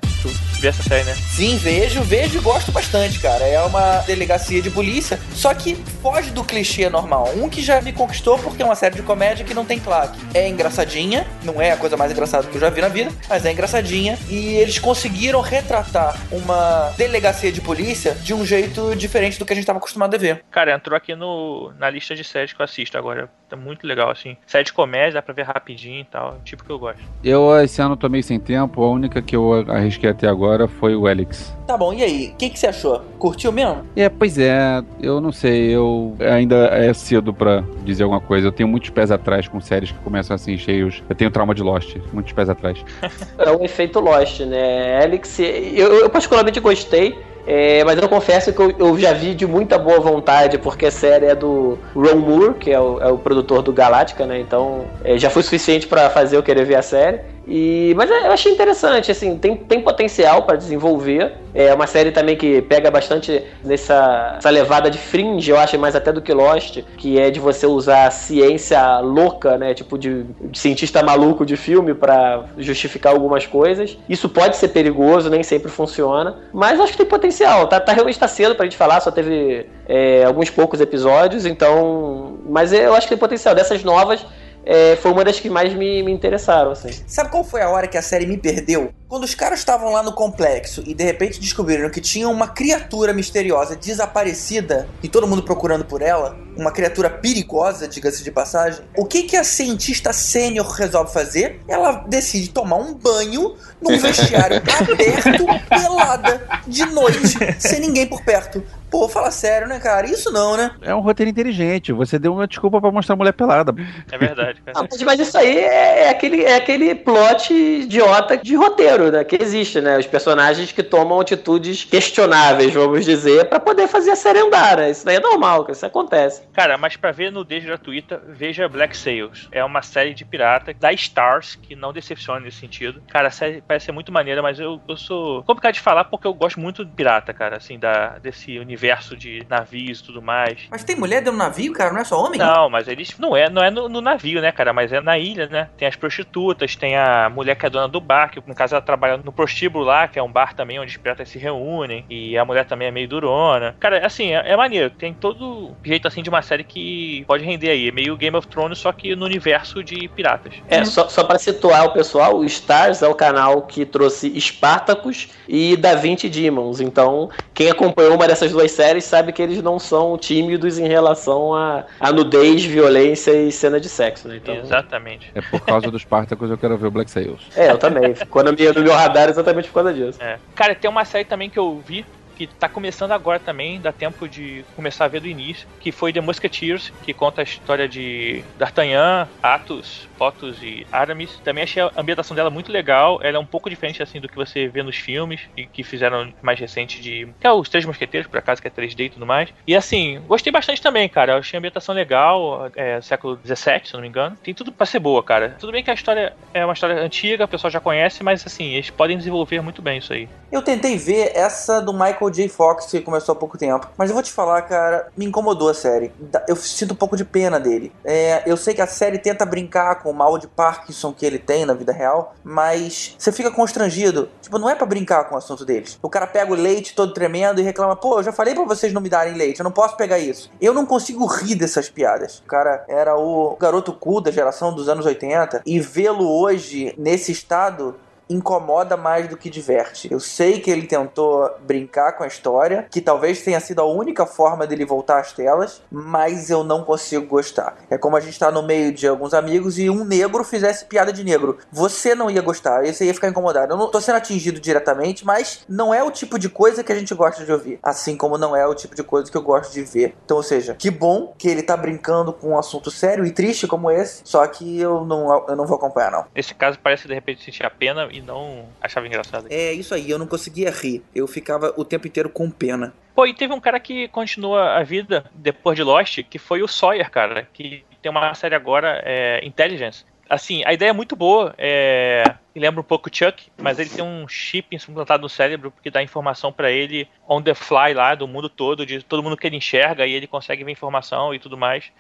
Vê essa série, né? Sim, vejo, vejo e gosto bastante, cara. É uma delegacia de polícia, só que foge do clichê normal. Um que já me conquistou porque é uma série de comédia que não tem claque. É engraçadinha, não é a coisa mais engraçada que eu já vi na vida, mas é engraçadinha. E eles conseguiram retratar uma delegacia de polícia de um jeito diferente do que a gente tava acostumado a ver. Cara, entrou aqui no, na lista de séries que eu assisto agora. Tá muito legal, assim. Série de comédia, dá pra ver rapidinho e tal. Tipo que eu gosto. Eu esse ano tô meio sem tempo, a única que eu arrisquei até agora foi o Elix. Tá bom, e aí? O que, que você achou? Curtiu mesmo? É, pois é, eu não sei, eu ainda é cedo pra dizer alguma coisa. Eu tenho muitos pés atrás com séries que começam assim, cheios. Eu tenho trauma de Lost, muitos pés atrás. É o efeito Lost, né? Alex, eu, eu particularmente gostei. É, mas eu confesso que eu, eu, já vi de muita boa vontade, porque a série é do Ron Moore, que é o, é o produtor do Galáctica, né? Então é, já foi suficiente para fazer eu querer ver a série. E, mas eu achei interessante, assim, tem, tem potencial para desenvolver. É uma série também que pega bastante nessa essa levada de fringe, eu acho mais até do que Lost, que é de você usar ciência louca, né, tipo de, de cientista maluco de filme para justificar algumas coisas. Isso pode ser perigoso, nem sempre funciona, mas acho que tem potencial. Tá, tá realmente tá cedo pra gente falar, só teve é, alguns poucos episódios, então, mas eu acho que tem potencial. Dessas novas, é, foi uma das que mais me, me interessaram, assim. Sabe qual foi a hora que a série me perdeu? Quando os caras estavam lá no complexo e de repente descobriram que tinha uma criatura misteriosa desaparecida e todo mundo procurando por ela, uma criatura perigosa, diga-se de passagem. O que que a cientista sênior resolve fazer? Ela decide tomar um banho num vestiário aberto, pelada, de noite, sem ninguém por perto. Pô, fala sério, né, cara? Isso não, né? É um roteiro inteligente. Você deu uma desculpa pra mostrar a mulher pelada. É verdade. cara. Ah, mas, isso aí é, é aquele, é aquele plot idiota de roteiro, né? Que existe, né? Os personagens que tomam atitudes questionáveis, vamos dizer, pra poder fazer a série andar, né? Isso daí é normal, que isso acontece. Cara, mas pra ver nudez gratuita, veja Black Sails. É uma série de pirata da Stars, que não decepciona nesse sentido. Cara, a série parece ser muito maneira, mas eu, eu sou complicado de falar porque eu gosto muito de pirata, cara, assim, da, desse universo de navios e tudo mais. Mas tem mulher dentro do navio, cara? Não é só homem? Não, mas eles. Não é, não é no, no navio, né, cara? Mas é na ilha, né? Tem as prostitutas, tem a mulher que é dona do bar, que no caso ela trabalha no prostíbulo lá, que é um bar também onde os piratas se reúnem. E a mulher também é meio durona. Cara, assim, é, é maneiro. Tem todo jeito assim de uma série que pode render aí. É meio Game of Thrones, só que no universo de piratas. É, só, só para situar o pessoal, o Stars é o canal que trouxe Spartacus e Da Vinci Demons. Então, quem acompanhou uma dessas duas séries sabe que eles não são tímidos em relação a, a nudez, violência e cena de sexo, né? Então, Exatamente. É por causa dos Spartacus eu quero ver o Black Sails. é, eu também. Ficou no meu, no meu radar exatamente por causa disso. É. Cara, tem uma série também que eu vi que tá começando agora também, dá tempo de começar a ver do início, que foi The Musketeers, que conta a história de D'Artagnan, Athos, Potos e Aramis. Também achei a ambientação dela muito legal, ela é um pouco diferente assim do que você vê nos filmes e que fizeram mais recente de que é os Três Mosqueteiros, por acaso que é 3D e tudo mais. E assim, gostei bastante também, cara. Achei a ambientação legal, é século 17, se não me engano. Tem tudo pra ser boa, cara. Tudo bem que a história é uma história antiga, o pessoal já conhece, mas assim, eles podem desenvolver muito bem isso aí. Eu tentei ver essa do Michael J. Fox, que começou há pouco tempo. Mas eu vou te falar, cara, me incomodou a série. Eu sinto um pouco de pena dele. É, eu sei que a série tenta brincar com o mal de Parkinson que ele tem na vida real, mas você fica constrangido. Tipo, não é pra brincar com o assunto deles. O cara pega o leite todo tremendo e reclama: pô, eu já falei pra vocês não me darem leite, eu não posso pegar isso. Eu não consigo rir dessas piadas. O cara era o garoto cool da geração dos anos 80 e vê-lo hoje nesse estado incomoda mais do que diverte. Eu sei que ele tentou brincar com a história, que talvez tenha sido a única forma dele voltar às telas, mas eu não consigo gostar. É como a gente tá no meio de alguns amigos e um negro fizesse piada de negro. Você não ia gostar, você ia ficar incomodado. Eu não tô sendo atingido diretamente, mas não é o tipo de coisa que a gente gosta de ouvir. Assim como não é o tipo de coisa que eu gosto de ver. Então, ou seja, que bom que ele tá brincando com um assunto sério e triste como esse, só que eu não, eu não vou acompanhar, não. Nesse caso, parece que de repente sentia pena e não achava engraçado. É isso aí, eu não conseguia rir. Eu ficava o tempo inteiro com pena. Pô, e teve um cara que continua a vida depois de Lost, que foi o Sawyer, cara, que tem uma série agora, é, Intelligence. Assim, a ideia é muito boa, é... lembra um pouco o Chuck, mas ele tem um chip implantado no cérebro que dá informação pra ele on the fly lá, do mundo todo, de todo mundo que ele enxerga, e ele consegue ver informação e tudo mais.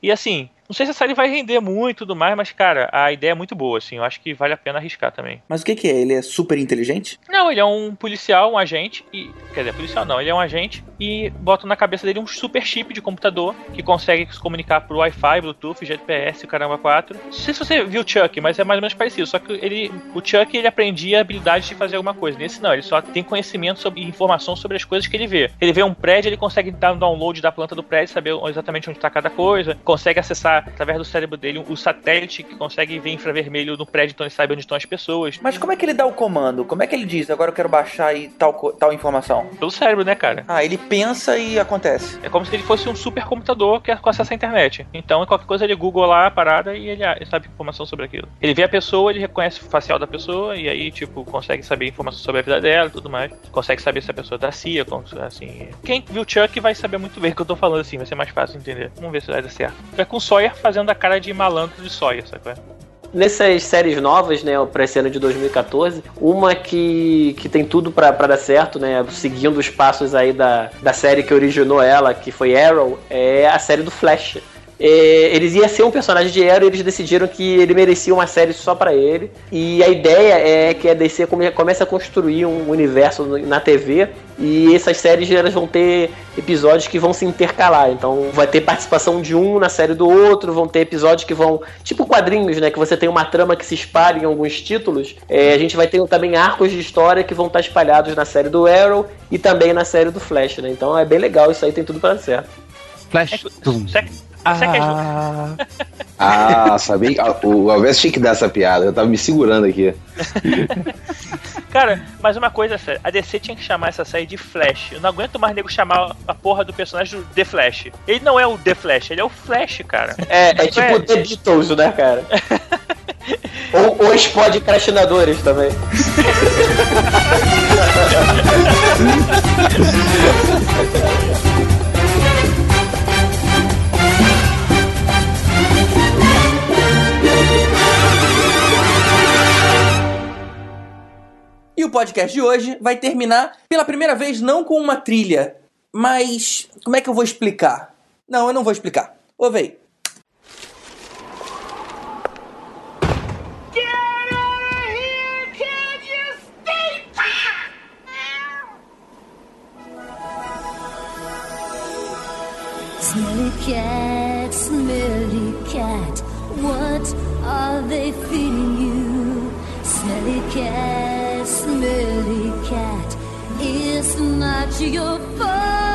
E assim, não sei se a série vai render muito e tudo mais, mas cara, a ideia é muito boa, assim, eu acho que vale a pena arriscar também. Mas o que, que é? Ele é super inteligente? Não, ele é um policial, um agente, e. Quer dizer, policial não, ele é um agente e botam na cabeça dele um super chip de computador que consegue se comunicar por Wi-Fi, Bluetooth, GPS, caramba 4. Não sei se você viu o Chuck, mas é mais ou menos parecido. Só que ele. O Chuck ele aprendia a habilidade de fazer alguma coisa. Nesse não, ele só tem conhecimento sobre e informação sobre as coisas que ele vê. Ele vê um prédio, ele consegue dar um download da planta do prédio, saber exatamente onde está cada coisa, consegue acessar através do cérebro dele o satélite que consegue ver infravermelho no prédio, então ele sabe onde estão as pessoas. Mas como é que ele dá o comando? Como é que ele diz, agora eu quero baixar aí tal, tal informação? Pelo cérebro, né, cara? Ah, ele pensa e acontece. É como se ele fosse um supercomputador que é acesso à internet. Então, qualquer coisa ele Google lá a parada e ele, ele sabe informação sobre aquilo. Ele vê a pessoa, ele reconhece o facial da pessoa e aí, tipo, consegue saber informação sobre a vida dela e tudo mais. Consegue saber se a pessoa é da CIA, assim. Quem viu Chuck vai saber muito bem o que eu tô falando assim, vai ser mais fácil de entender. Vamos ver se vai dar certo. É com o Fazendo a cara de malandro de sabe? qual é? Nessas séries novas, né, pra esse ano de 2014, uma que, que tem tudo pra dar certo, né, seguindo os passos aí da, da série que originou ela, que foi Arrow, é a série do Flash. É, eles iam ser um personagem de Arrow e eles decidiram que ele merecia uma série só pra ele. E a ideia é que a DC come, comece a construir um universo na TV e essas séries elas vão ter episódios que vão se intercalar. Então vai ter participação de um na série do outro, vão ter episódios que vão. Tipo quadrinhos, né? Que você tem uma trama que se espalha em alguns títulos. É, a gente vai ter também arcos de história que vão estar espalhados na série do Arrow e também na série do Flash, né? Então é bem legal, isso aí tem tudo pra dar certo. Flash. Tum. Você, você quer Ah, Ah, sabia? Ah, O Alves tinha que dar essa piada, eu tava me segurando aqui. Cara, mas uma coisa séria, a DC tinha que chamar essa série de Flash. Eu não aguento mais nego chamar a porra do personagem do The Flash. Ele não é o The Flash, ele é o Flash, cara. É, é tipo É. The Beatles, né, cara? ou, ou os podcastinadores também. E o podcast de hoje vai terminar pela primeira vez não com uma trilha, mas como é que eu vou explicar? Não, eu não vou explicar. Ouve aí. Smelly cat, smelly cat, what are they feeding you? Smelly cat, smelly cat, it's not your fault.